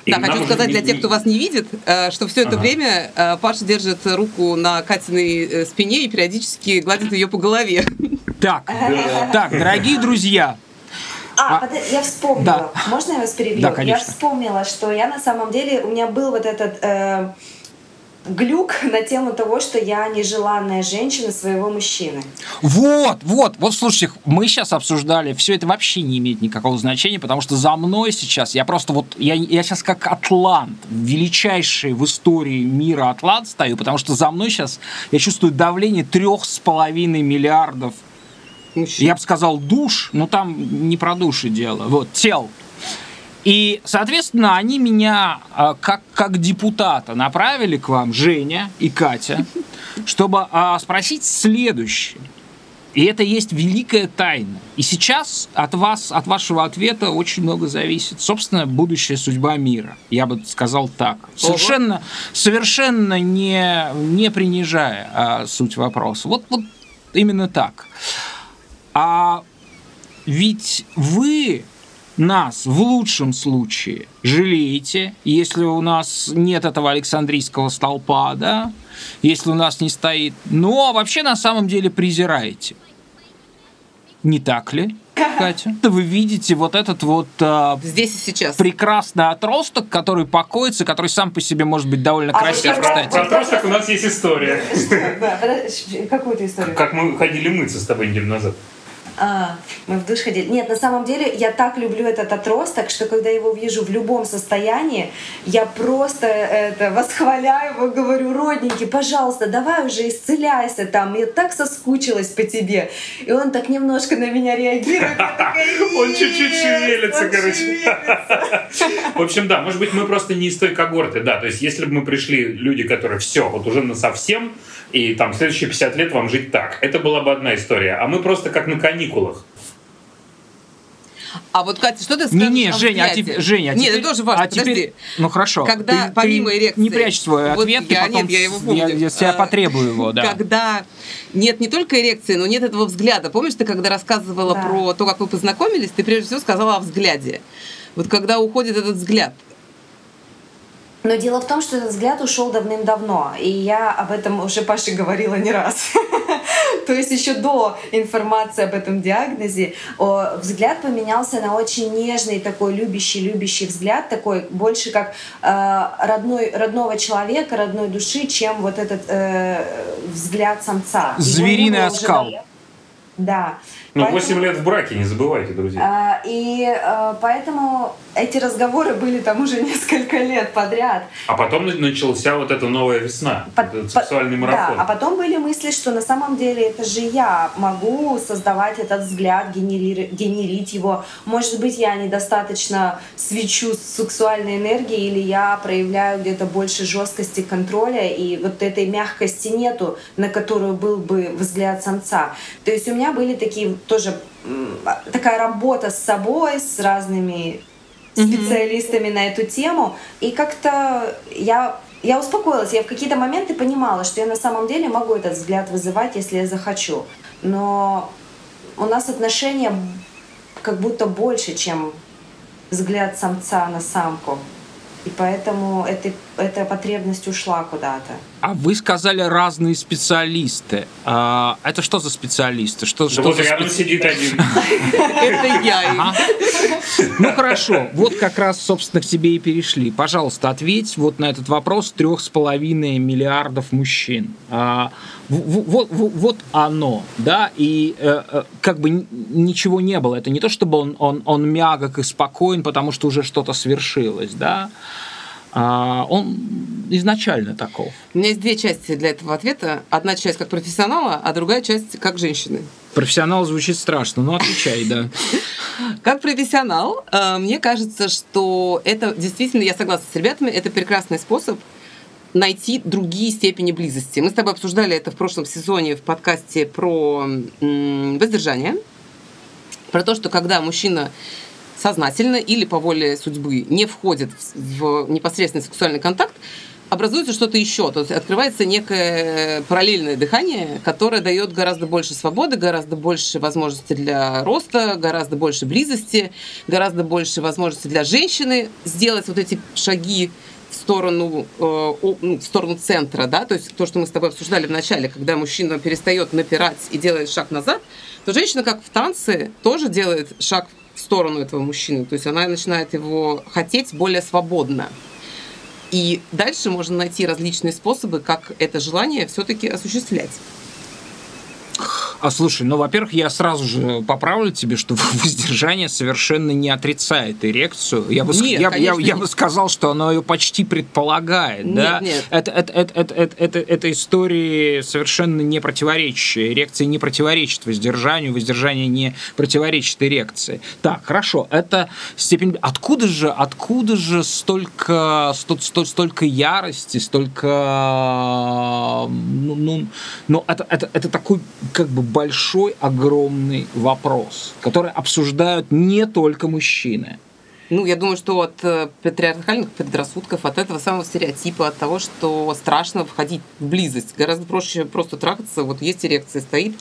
И да, хочу сказать для тех, кто вас не видит, э, что все это ага. время э, Паша держит руку на Катиной э, спине и периодически гладит ее по голове. Так, так, дорогие друзья, а, а я вспомнила. Да. Можно я вас перебью? Да, конечно. Я вспомнила, что я на самом деле, у меня был вот этот э, глюк на тему того, что я нежеланная женщина своего мужчины. Вот, вот, вот, слушайте, мы сейчас обсуждали, все это вообще не имеет никакого значения, потому что за мной сейчас, я просто вот, я, я сейчас как атлант, величайший в истории мира атлант стою, потому что за мной сейчас, я чувствую давление трех с половиной миллиардов, Мужчин. я бы сказал, душ, но там не про души дело, вот, тел. И, соответственно, они меня а, как, как депутата направили к вам, Женя и Катя, чтобы а, спросить следующее. И это есть великая тайна. И сейчас от вас, от вашего ответа очень много зависит. Собственно, будущая судьба мира. Я бы сказал так. Совершенно, совершенно не, не принижая а, суть вопроса. Вот, вот именно так. А ведь вы нас в лучшем случае жалеете, если у нас нет этого Александрийского столпа, да, если у нас не стоит, но вообще на самом деле презираете. Не так ли, Катя? Вы видите вот этот вот а, Здесь и сейчас. прекрасный отросток, который покоится, который сам по себе может быть довольно А красив, Про, кстати. про отросток у нас есть история. Какую-то историю? Как мы ходили мыться с тобой неделю назад. А, мы в душ ходили. Нет, на самом деле я так люблю этот отросток, что когда его вижу в любом состоянии, я просто это восхваляю его, говорю, родненький, пожалуйста, давай уже исцеляйся там, я так соскучилась по тебе. И он так немножко на меня реагирует. Он чуть-чуть «Нет, шевелится, короче. шевелится». В общем, да, может быть, мы просто не из той когорты, да. То есть, если бы мы пришли люди, которые все, вот уже на совсем, и там следующие 50 лет вам жить так, это была бы одна история. А мы просто как на каникулах. А вот, Катя, что ты скажешь Не-не, Женя, а теперь, Женя, а Нет, теперь- это тоже важно, а теперь- подожди. Ну хорошо. Когда Ты- помимо ты эрекции... Не прячь свой Вот ответ, ты я, потом нет, я его помню. Я, я с тебя А, потребую его, да. Когда нет не только эрекции, но нет этого взгляда. Помнишь, ты когда рассказывала Да. про то, как вы познакомились, ты прежде всего сказала о взгляде. Вот когда уходит этот взгляд, Но дело в том, что этот взгляд ушел давным-давно, и я об этом уже Паше говорила не раз. То есть еще до информации об этом диагнозе взгляд поменялся на очень нежный такой любящий-любящий взгляд, такой больше как э, родной, родного человека, родной души, чем вот этот э, взгляд самца. Звериный уже оскал. давно. Да. Ну, Поэтому- 8 лет в браке, не забывайте, друзья. а, И э, поэтому эти разговоры были там уже несколько лет подряд. А потом начался вот эта новая весна, По- этот сексуальный Да, марафон. а потом были мысли, что на самом деле это же я могу создавать этот взгляд, генери- генерить его. Может быть, я недостаточно свечу с сексуальной энергией, или я проявляю где-то больше жесткости контроля, и вот этой мягкости нету, на которую был бы взгляд самца. То есть у меня были такие тоже такая работа с собой, с разными специалистами на эту тему. И как-то я, я успокоилась. Я в какие-то моменты понимала, что я на самом деле могу этот взгляд вызывать, если я захочу. Но у нас отношения как будто больше, чем взгляд самца на самку. И поэтому эта, эта потребность ушла куда-то. А вы сказали разные специалисты. А, это что за специалисты? Что, Да что вот за рядом специ- сидит один. это я. Ну хорошо, вот как раз, собственно, к тебе и перешли. Пожалуйста, ответь вот на этот вопрос трех с половиной миллиардов мужчин. А, вот, оно, да, и э, э, как бы ничего не было. Это не то, чтобы он, он, он мягок и спокоен, потому что уже что-то свершилось, да. А, он изначально таков. У меня есть две части для этого ответа. Одна часть как профессионала, а другая часть как женщины. Профессионал звучит страшно, но отвечай, да. Как профессионал, э, мне кажется, что это действительно, я согласна с ребятами, это прекрасный способ найти другие степени близости. Мы с тобой обсуждали это в прошлом сезоне в подкасте про воздержание, про то, что когда мужчина сознательно или по воле судьбы не входит в непосредственный сексуальный контакт, образуется что-то еще, то есть открывается некое параллельное дыхание, которое дает гораздо больше свободы, гораздо больше возможностей для роста, гораздо больше близости, гораздо больше возможностей для женщины сделать вот эти шаги в сторону, э, ну, в сторону центра, да, то есть то, что мы с тобой обсуждали в начале, когда мужчина перестает напирать и делает шаг назад, то женщина, как в танце, тоже делает шаг в сторону этого мужчины, то есть она начинает его хотеть более свободно. И дальше можно найти различные способы, как это желание все-таки осуществлять. А слушай, ну, во-первых, я сразу же поправлю тебе, что воздержание совершенно не отрицает эрекцию. Я бы, Нет, я, я, я бы сказал, что оно ее почти предполагает. Нет, да? нет. Это, это, это, это, это, это, это истории совершенно не противоречащие. Эрекция не противоречит воздержанию, воздержание не противоречит эрекции. Так, хорошо, это степень... Откуда же, откуда же столько, сто- сто- столько ярости, столько... Ну, ну, ну, это, это, это такой как бы большой, огромный вопрос, который обсуждают не только мужчины. Ну, я думаю, что от э, патриархальных предрассудков, от этого самого стереотипа, от того, что страшно входить в близость. Гораздо проще просто трахаться. Вот есть эрекция, стоит,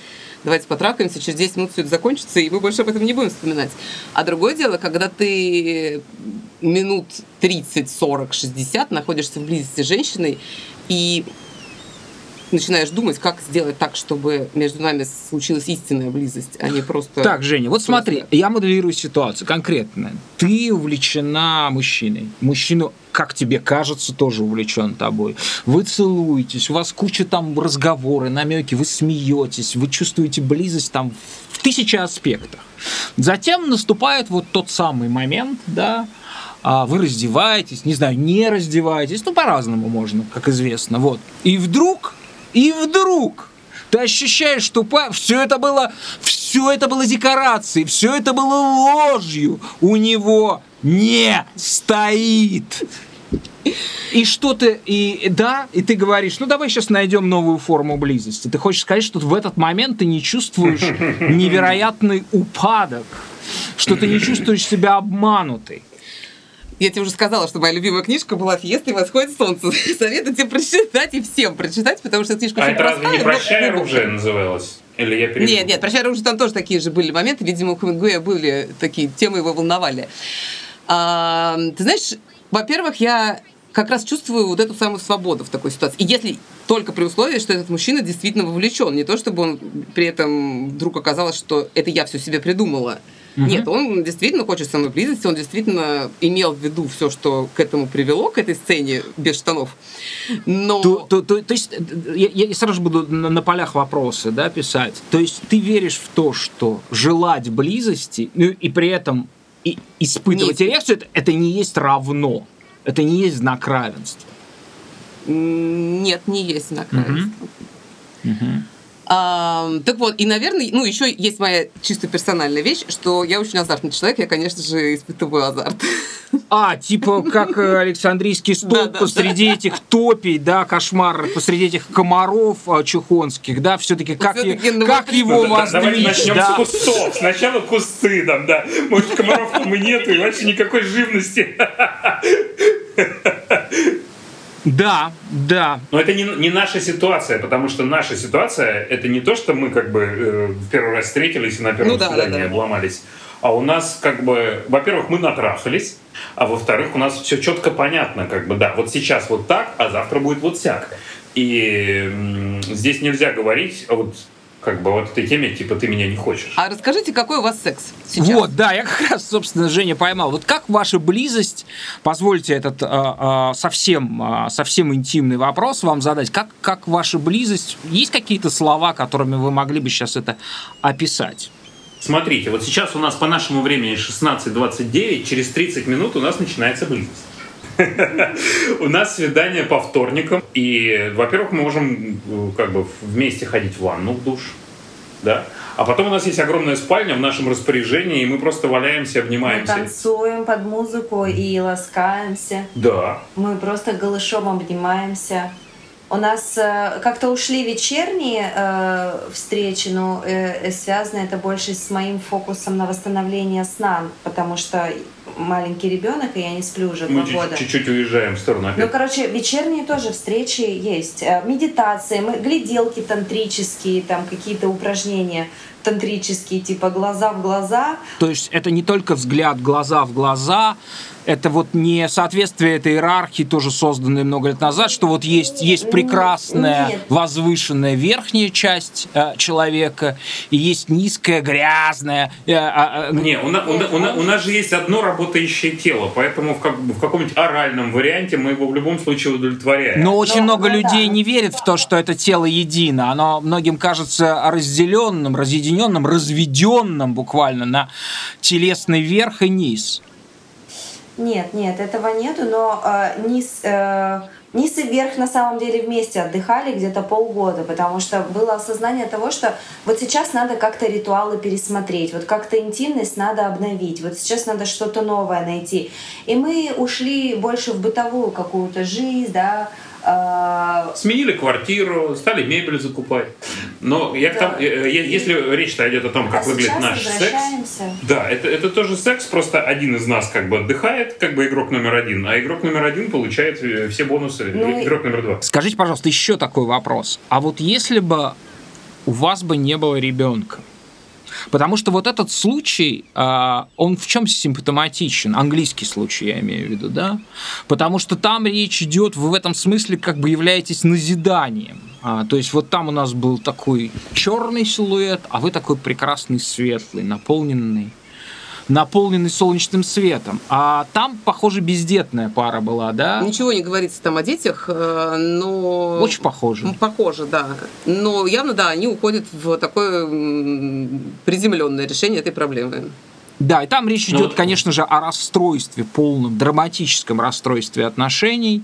давайте потрахаемся, через 10 минут все это закончится, и мы больше об этом не будем вспоминать. А другое дело, когда ты минут 30, 40, 60 находишься в близости с женщиной, и начинаешь думать, как сделать так, чтобы между нами случилась истинная близость, а не просто... Так, Женя, вот просто- смотри, я моделирую ситуацию конкретно. Ты увлечена мужчиной. Мужчина, как тебе кажется, тоже увлечен тобой. Вы целуетесь, у вас куча там разговоры, намеки, вы смеетесь, вы чувствуете близость там в тысячи аспектах. Затем наступает вот тот самый момент, да, а, вы раздеваетесь, не знаю, не раздеваетесь, ну, по-разному можно, как известно, вот. И вдруг, и вдруг ты ощущаешь, что все это было, все это было декорацией, все это было ложью. У него не стоит. И что ты, и да, и ты говоришь, ну давай сейчас найдем новую форму близости. Ты хочешь сказать, что в этот момент ты не чувствуешь невероятный упадок, что ты не чувствуешь себя обманутой. Я тебе уже сказала, что моя любимая книжка была «Фиеста и восходит солнце». Советую тебе прочитать и всем прочитать, потому что книжка А очень это разве не но «Прощай, оружие» называлось? Или я перепутал? Нет, нет, «Прощай, оружие» там тоже такие же были моменты. Видимо, у Хемингуэя были такие темы, его волновали. А, ты знаешь, во-первых, я как раз чувствую вот эту самую свободу в такой ситуации. И если только при условии, что этот мужчина действительно вовлечен. Не то, чтобы он при этом вдруг оказалось, что это я все себе придумала. Нет, он действительно хочет со мной близости, он действительно имел в виду все, что к этому привело, к этой сцене без штанов. Но... То, то, то, то есть, э, я, я сразу же буду на, на полях вопросы да, писать. То есть ты веришь в то, что желать близости, ну и при этом и испытывать Не- эрекцию, это, это не есть равно. Это не есть знак равенства. Нет, не есть знак равенства. А, так вот, и, наверное, ну, еще есть моя чисто персональная вещь, что я очень азартный человек, я, конечно же, испытываю азарт. А, типа как э, Александрийский стол Да, да, посреди этих топий, да, кошмар, посреди этих комаров э, чухонских, да, все-таки как, ну, как его Ну, да- Давайте воздвичь, начнем да. с кустов. Сначала кусты там, да. Может, комаров там и нету, и вообще никакой живности. Да, да. Но это не, не наша ситуация, потому что наша ситуация это не то, что мы как бы э, в первый раз встретились и на первом Ну да, свидании да, да. обломались. А у нас как бы, во-первых, мы натрахались, а во-вторых, у нас все четко понятно, как бы, да, вот сейчас вот так, а завтра будет вот сяк. И здесь нельзя говорить вот как бы вот этой теме, типа, ты меня не хочешь. А расскажите, какой у вас секс сейчас? Вот, да, я как раз, собственно, Женя поймал. Вот как ваша близость, позвольте этот а, а, совсем, а, совсем интимный вопрос вам задать, как, как ваша близость, есть какие-то слова, которыми вы могли бы сейчас это описать? Смотрите, вот сейчас у нас по нашему времени 16.29, через 30 минут у нас начинается близость. У нас свидание по вторникам, и, во-первых, мы можем э, как бы вместе ходить в ванну, в душ, да, а потом у нас есть огромная спальня в нашем распоряжении, и мы просто валяемся, Мы обнимаемся. танцуем под музыку и ласкаемся. Да, Мы просто голышом обнимаемся. У нас э, как-то ушли вечерние э, встречи, но э, э, связано это больше с моим фокусом на восстановление сна, потому что маленький ребенок, и я не сплю уже два мы года. чуть-чуть уезжаем в сторону Ну, опять. короче, вечерние тоже встречи есть. Э, Медитации, мы, гляделки тантрические, там какие-то упражнения. тантрический, типа глаза в глаза. То есть это не только взгляд глаза в глаза, это вот не соответствие этой иерархии, тоже созданной много лет назад, что вот есть, есть прекрасная, Нет. возвышенная верхняя часть э, человека, и есть низкая, грязная. э, а, а, Не, у, на- у на- у на- у нас же есть одно работающее тело, поэтому в, как- в каком-нибудь оральном варианте мы его в любом случае удовлетворяем. Но очень Но- много ну людей да. не верят в то, что это тело едино. Оно многим кажется разделенным, разъединенным, разведенным буквально на телесный верх и низ. Нет, нет, этого нету, но э, низ, э, низ и верх на самом деле вместе отдыхали где-то полгода, потому что было осознание того, что вот сейчас надо как-то ритуалы пересмотреть, вот как-то интимность надо обновить, вот сейчас надо что-то новое найти. И мы ушли больше в бытовую какую-то жизнь, да, Сменили квартиру, стали мебель закупать. Но я Да. тому- э, э, если речь-то идет о том, как а выглядит наш секс, возвращаемся. да, это, это тоже секс, просто один из нас как бы отдыхает, как бы игрок номер один, а игрок номер один получает э, все бонусы Ну и- игрок номер два. Скажите, пожалуйста, еще такой вопрос. А вот если бы у вас бы не было ребенка, Потому что вот этот случай, а, он в чем симптоматичен? Английский случай, я имею в виду, да? Потому что там речь идет, вы в этом смысле как бы являетесь назиданием. А, то есть вот там у нас был такой черный силуэт, а вы такой прекрасный светлый, наполненный наполненный солнечным светом. А там, похоже, бездетная пара была, да? Ничего не говорится там о детях, э, но... Очень похоже. Ну, Похоже, да. Но явно, да, они уходят в такое приземленное решение этой проблемы. Да, и там речь Ну, идет, конечно же, о расстройстве, полном драматическом расстройстве отношений,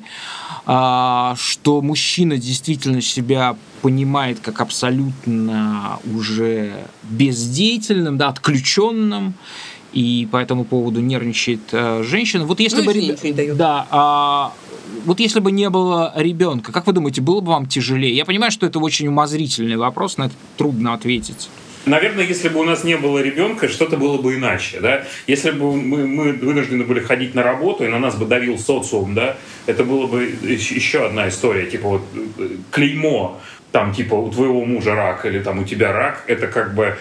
а, что мужчина действительно себя понимает как абсолютно уже бездеятельным, да, отключенным, и по этому поводу нервничает э, женщина. Вот если Ну, бы не дает. да, а, вот если бы не было ребенка, как вы думаете, было бы вам тяжелее? Я понимаю, что это очень умозрительный вопрос, на это трудно ответить. Наверное, если бы у нас не было ребенка, что-то было бы иначе, да. Если бы мы, мы вынуждены были ходить на работу, и на нас бы давил социум, да, это было бы еще одна история, типа вот э, клеймо, там, типа, у твоего мужа рак или там у тебя рак, это как бы,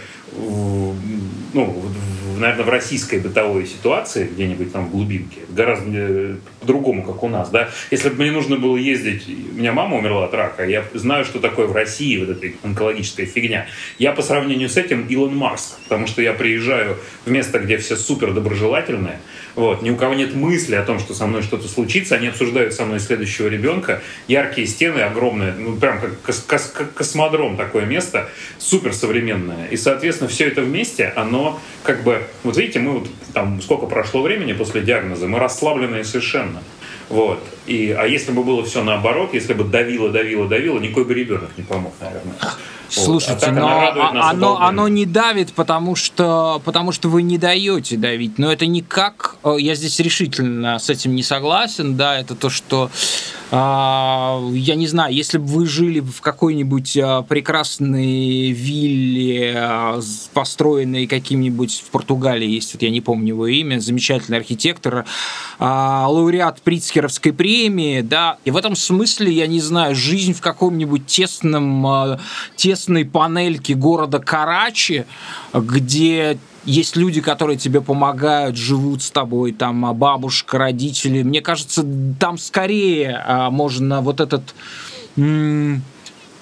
ну, в- наверное, в российской бытовой ситуации, где-нибудь там в глубинке, гораздо э, по-другому, как у нас, да. Если бы мне нужно было ездить, у меня мама умерла от рака, я знаю, что такое в России вот эта онкологическая фигня. Я по сравнению с этим Илон Маск, потому что я приезжаю в место, где все супер доброжелательные, вот, ни у кого нет мысли о том, что со мной что-то случится, они обсуждают со мной следующего ребенка, яркие стены огромные, ну прям как кос- кос- космодром такое место, супер современное. И, соответственно, все это вместе, оно как бы, вот видите, мы вот там сколько прошло времени после диагноза, мы расслабленные совершенно. Вот. И, а если бы было все наоборот, если бы давило, давило, давило, никакой бы ребенок не помог, наверное. Вот. Слушайте, А так но а- оно, удобно. оно не давит, потому что, потому что вы не даете давить. Но это никак, э, я здесь решительно с этим не согласен, да, это то, что, а, я не знаю, если бы вы жили в какой-нибудь а, прекрасной вилле, а, построенной каким-нибудь в Португалии, есть, вот я не помню его имя, замечательный архитектор, а, лауреат Прицкеровской премии, да, и в этом смысле, я не знаю, жизнь в каком-нибудь тесном, а, тесной панельке города Карачи, где есть люди, которые тебе помогают, живут с тобой, там а, бабушка, родители. Мне кажется, там скорее а, можно вот этот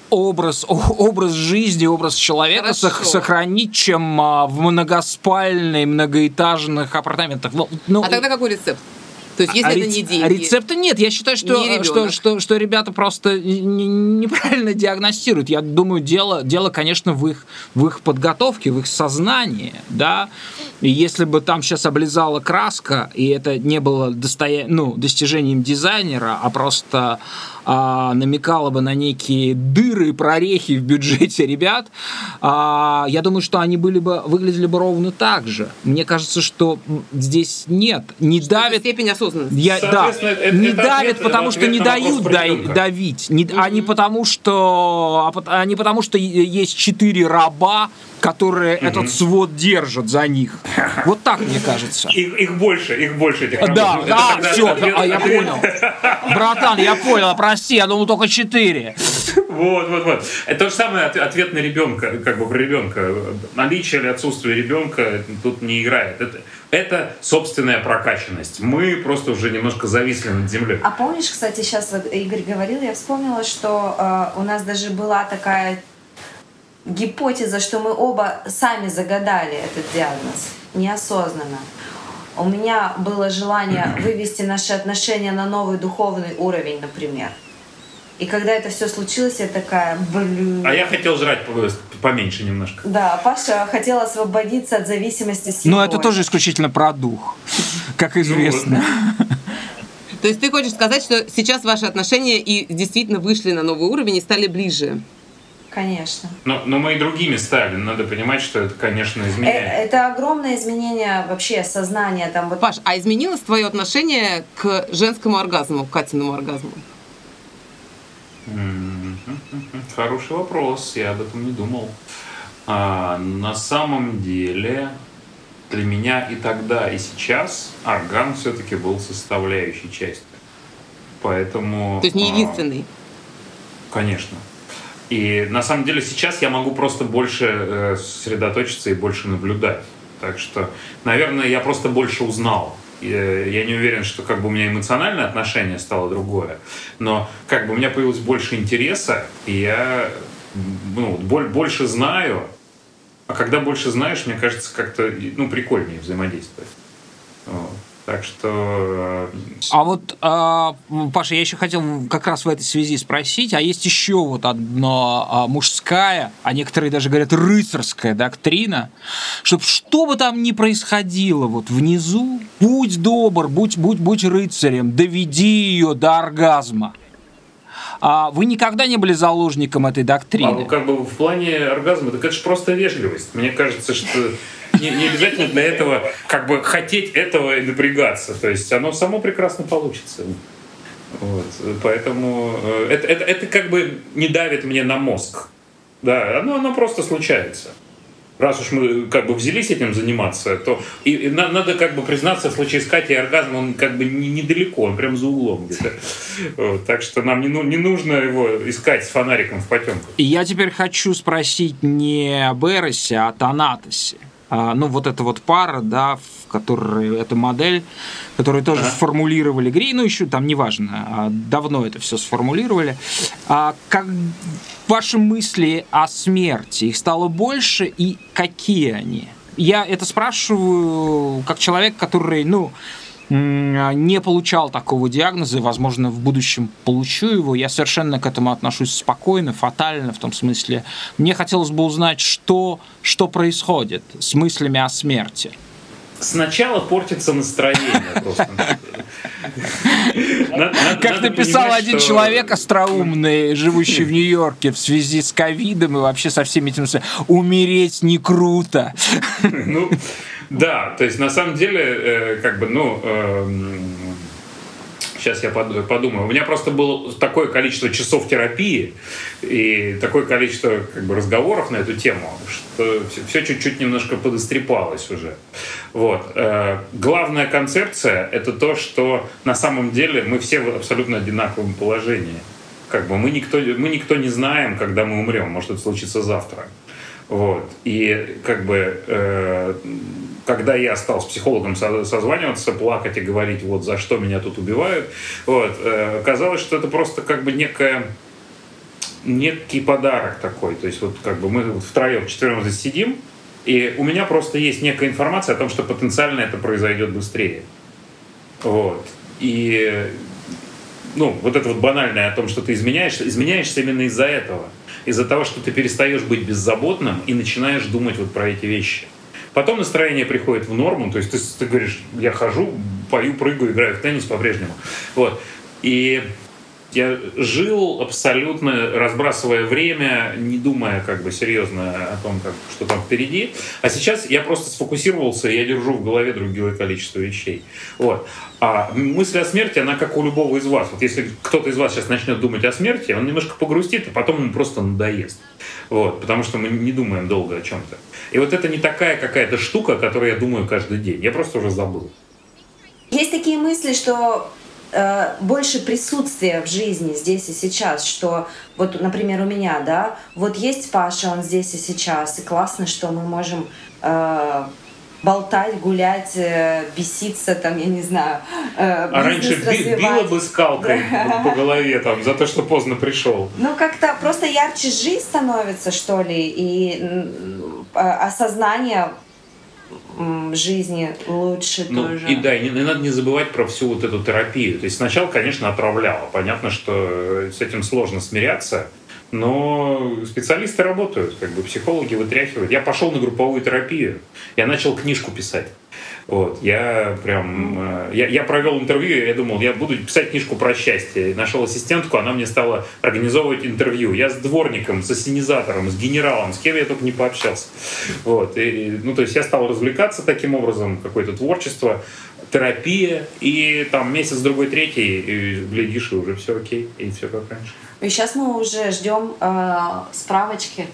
образ, образ жизни, образ человека Хорошо. сох- сохранить, чем а, в многоспальной, многоэтажных апартаментах. Ну, ну, А тогда какой рецепт? То есть, если а это рец- не деньги... а рецепта нет. Я считаю, что, не что, что, что ребята просто не- не- неправильно диагностируют. Я думаю, дело, дело, конечно, в их, в их подготовке, в их сознании. Да? И если бы там сейчас облизала краска, и это не было достоя... ну, достижением дизайнера, а просто а, намекало бы на некие дыры, прорехи в бюджете ребят, а, я думаю, что они были бы, выглядели бы ровно так же. Мне кажется, что здесь нет, не Что давит степень осознанности. я, да, это- не это давят, ответ- потому что не дают да- давить, не, а не потому что, а, а не потому что есть четыре раба, которые этот свод держат за них. Вот так мне кажется. Их, их больше, их больше этих Да, рабов. Это да, тогда все, ответ- а я понял. Братан, я понял, прости. прости, я думал только четыре. Вот, вот, вот. Это то же самое ответ на ребенка, как бы про ребенка. Наличие или отсутствие ребенка тут не играет. Это, это собственная прокачанность. Мы просто уже немножко зависли над землей. А помнишь, кстати, сейчас вот Игорь говорил, я вспомнила, что э, у нас даже была такая гипотеза, что мы оба сами загадали этот диагноз неосознанно. У меня было желание вывести наши отношения на новый духовный уровень, например. И когда это все случилось, я такая, блин. А я хотел жрать поменьше немножко. Да, Паша хотел освободиться от зависимости с Но это тоже исключительно про дух, как ну известно. То есть ты хочешь сказать, что сейчас ваши отношения и действительно вышли на новый уровень и стали ближе? Конечно. Но, но мы и другими стали. Надо понимать, что это, конечно, изменяет. Это, это огромное изменение вообще сознания. Там вот... Паш, а изменилось твое отношение к женскому оргазму, к Катиному оргазму? Хороший вопрос, я об этом не думал. А, на самом деле, для меня и тогда, и сейчас орган все-таки был составляющей частью. Поэтому... То есть не а, единственный? А, конечно. И на самом деле сейчас я могу просто больше э, сосредоточиться и больше наблюдать. Так что, наверное, я просто больше узнал Э, я не уверен, что как бы у меня эмоциональное отношение стало другое, но как бы у меня появилось больше интереса, и я ну, больше знаю, а когда больше знаешь, мне кажется, как-то ну, прикольнее взаимодействовать. Вот. Так что... Э, а вот, а, Паша, я еще хотел как раз в этой связи спросить, а есть еще вот одна мужская, а некоторые даже говорят рыцарская доктрина, чтобы что бы там ни происходило вот внизу, будь добр, будь, будь, будь рыцарем, доведи ее до оргазма. А вы никогда не были заложником этой доктрины? А, ну, как бы в плане оргазма, так это же просто вежливость. Мне кажется, что не, не обязательно для этого как бы хотеть этого и напрягаться. То есть оно само прекрасно получится. Вот. Поэтому э, это, это, это как бы не давит мне на мозг. Да, оно, оно просто случается. Раз уж мы как бы взялись этим заниматься, то и, и на, надо как бы признаться, в случае с Катей оргазм, он как бы не, недалеко, он прям за углом где-то. Вот, так что нам не, ну, не нужно его искать с фонариком в потемках. И я теперь хочу спросить не об Эросе, а о Танатосе. А, ну, вот эта вот пара, да, в которой эта модель, которую тоже ага. сформулировали Грей, ну, еще там неважно, а, давно это все сформулировали. А как ваши мысли о смерти, их стало больше и какие они? Я это спрашиваю как человек, который, ну, не получал такого диагноза, и, возможно, в будущем получу его. Я совершенно к этому отношусь спокойно, фатально, в том смысле. Мне хотелось бы узнать, что, что происходит с мыслями о смерти. Сначала портится настроение просто. Как написал один человек остроумный, живущий в Нью-Йорке в связи с ковидом и вообще со всеми этими... Умереть не круто. Ну, да, то есть на самом деле, э, как бы, ну, сейчас эм, я подумаю. У меня просто было такое количество часов терапии и такое количество как бы, разговоров на эту тему, что все чуть-чуть немножко подострепалось уже. Вот. Э, главная концепция — это то, что на самом деле мы все в абсолютно одинаковом положении. Как бы мы никто, мы никто не знаем, когда мы умрем. Может, это случится завтра. Вот. И как бы э, когда я стал с психологом созваниваться, плакать и говорить, вот за что меня тут убивают, вот, э, оказалось, что это просто как бы некая некий подарок такой. То есть вот как бы мы вот втроем, четвером здесь сидим, и у меня просто есть некая информация о том, что потенциально это произойдет быстрее. Вот. И ну, вот это вот банальное о том, что ты изменяешься, изменяешься именно из-за этого. Из-за того, что ты перестаешь быть беззаботным и начинаешь думать вот про эти вещи. Потом настроение приходит в норму, то есть ты, ты говоришь, я хожу, пою, прыгаю, играю в теннис по-прежнему. Вот. И я жил абсолютно разбрасывая время, не думая как бы серьезно о том, как, что там впереди. А сейчас я просто сфокусировался, я держу в голове другое количество вещей. Вот. А мысль о смерти, она как у любого из вас. Вот если кто-то из вас сейчас начнет думать о смерти, он немножко погрустит, а потом ему просто надоест. Вот. Потому что мы не думаем долго о чем-то. И вот это не такая какая-то штука, о которой я думаю каждый день. Я просто уже забыл. Есть такие мысли, что э, больше присутствия в жизни здесь и сейчас, что вот, например, у меня, да, вот есть Паша, он здесь и сейчас, и классно, что мы можем э, болтать, гулять, э, беситься, там, я не знаю, э, А раньше би- била бы скалкой по голове там за то, что поздно пришел. Ну, как-то просто ярче жизнь становится, что ли, и а- осознание жизни лучше Ну, тоже. и да, и не, не надо не забывать про всю вот эту терапию. То есть сначала, конечно, отравляло. Понятно, что э, с этим сложно смиряться, но специалисты работают, как бы психологи вытряхивают. Я пошел на групповую терапию, я начал книжку писать. Вот, я прям, э, я, я провел интервью, я думал, я буду писать книжку про счастье. Нашел ассистентку, она мне стала организовывать интервью. Я с дворником, с ассенизатором, с генералом, с кем я только не пообщался. Вот, и, ну, то есть я стал развлекаться таким образом, какое-то творчество, терапия, и там месяц, другой, третий, и глядишь, и уже все окей, и все как раньше. И сейчас мы уже ждем э, справочки.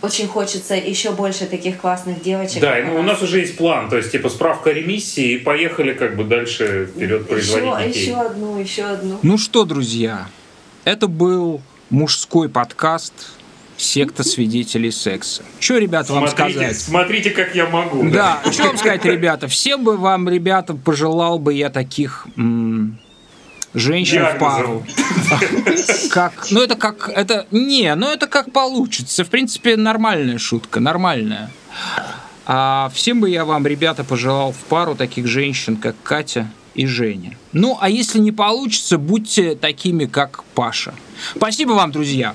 Очень хочется еще больше таких классных девочек. Да, ну, у нас уже есть план, то есть типа справка о ремиссии, и поехали как бы дальше вперед производить еще, детей. еще одну, еще одну. Ну что, друзья, это был мужской подкаст «Секта свидетелей секса». Что, ребята, вам сказать? смотрите, как я могу. Да, что вам сказать, ребята? Всем бы вам, ребята, пожелал бы я таких м, женщин в пару. Как, ну это как, это, не, ну это как получится. В принципе, нормальная шутка, нормальная. А всем бы я вам, ребята, пожелал в пару таких женщин, как Катя и Женя. Ну, а если не получится, будьте такими, как Паша. Спасибо вам, друзья.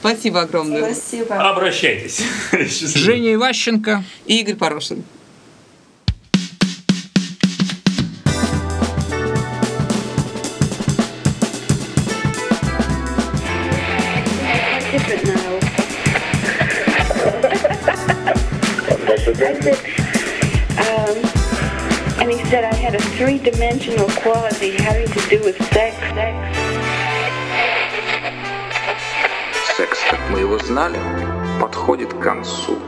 Спасибо огромное. Спасибо. Обращайтесь. Женя Иващенко. И Игорь Порошин. Three-dimensional quality having to do with sex. Секс, как мы его знали, подходит к концу.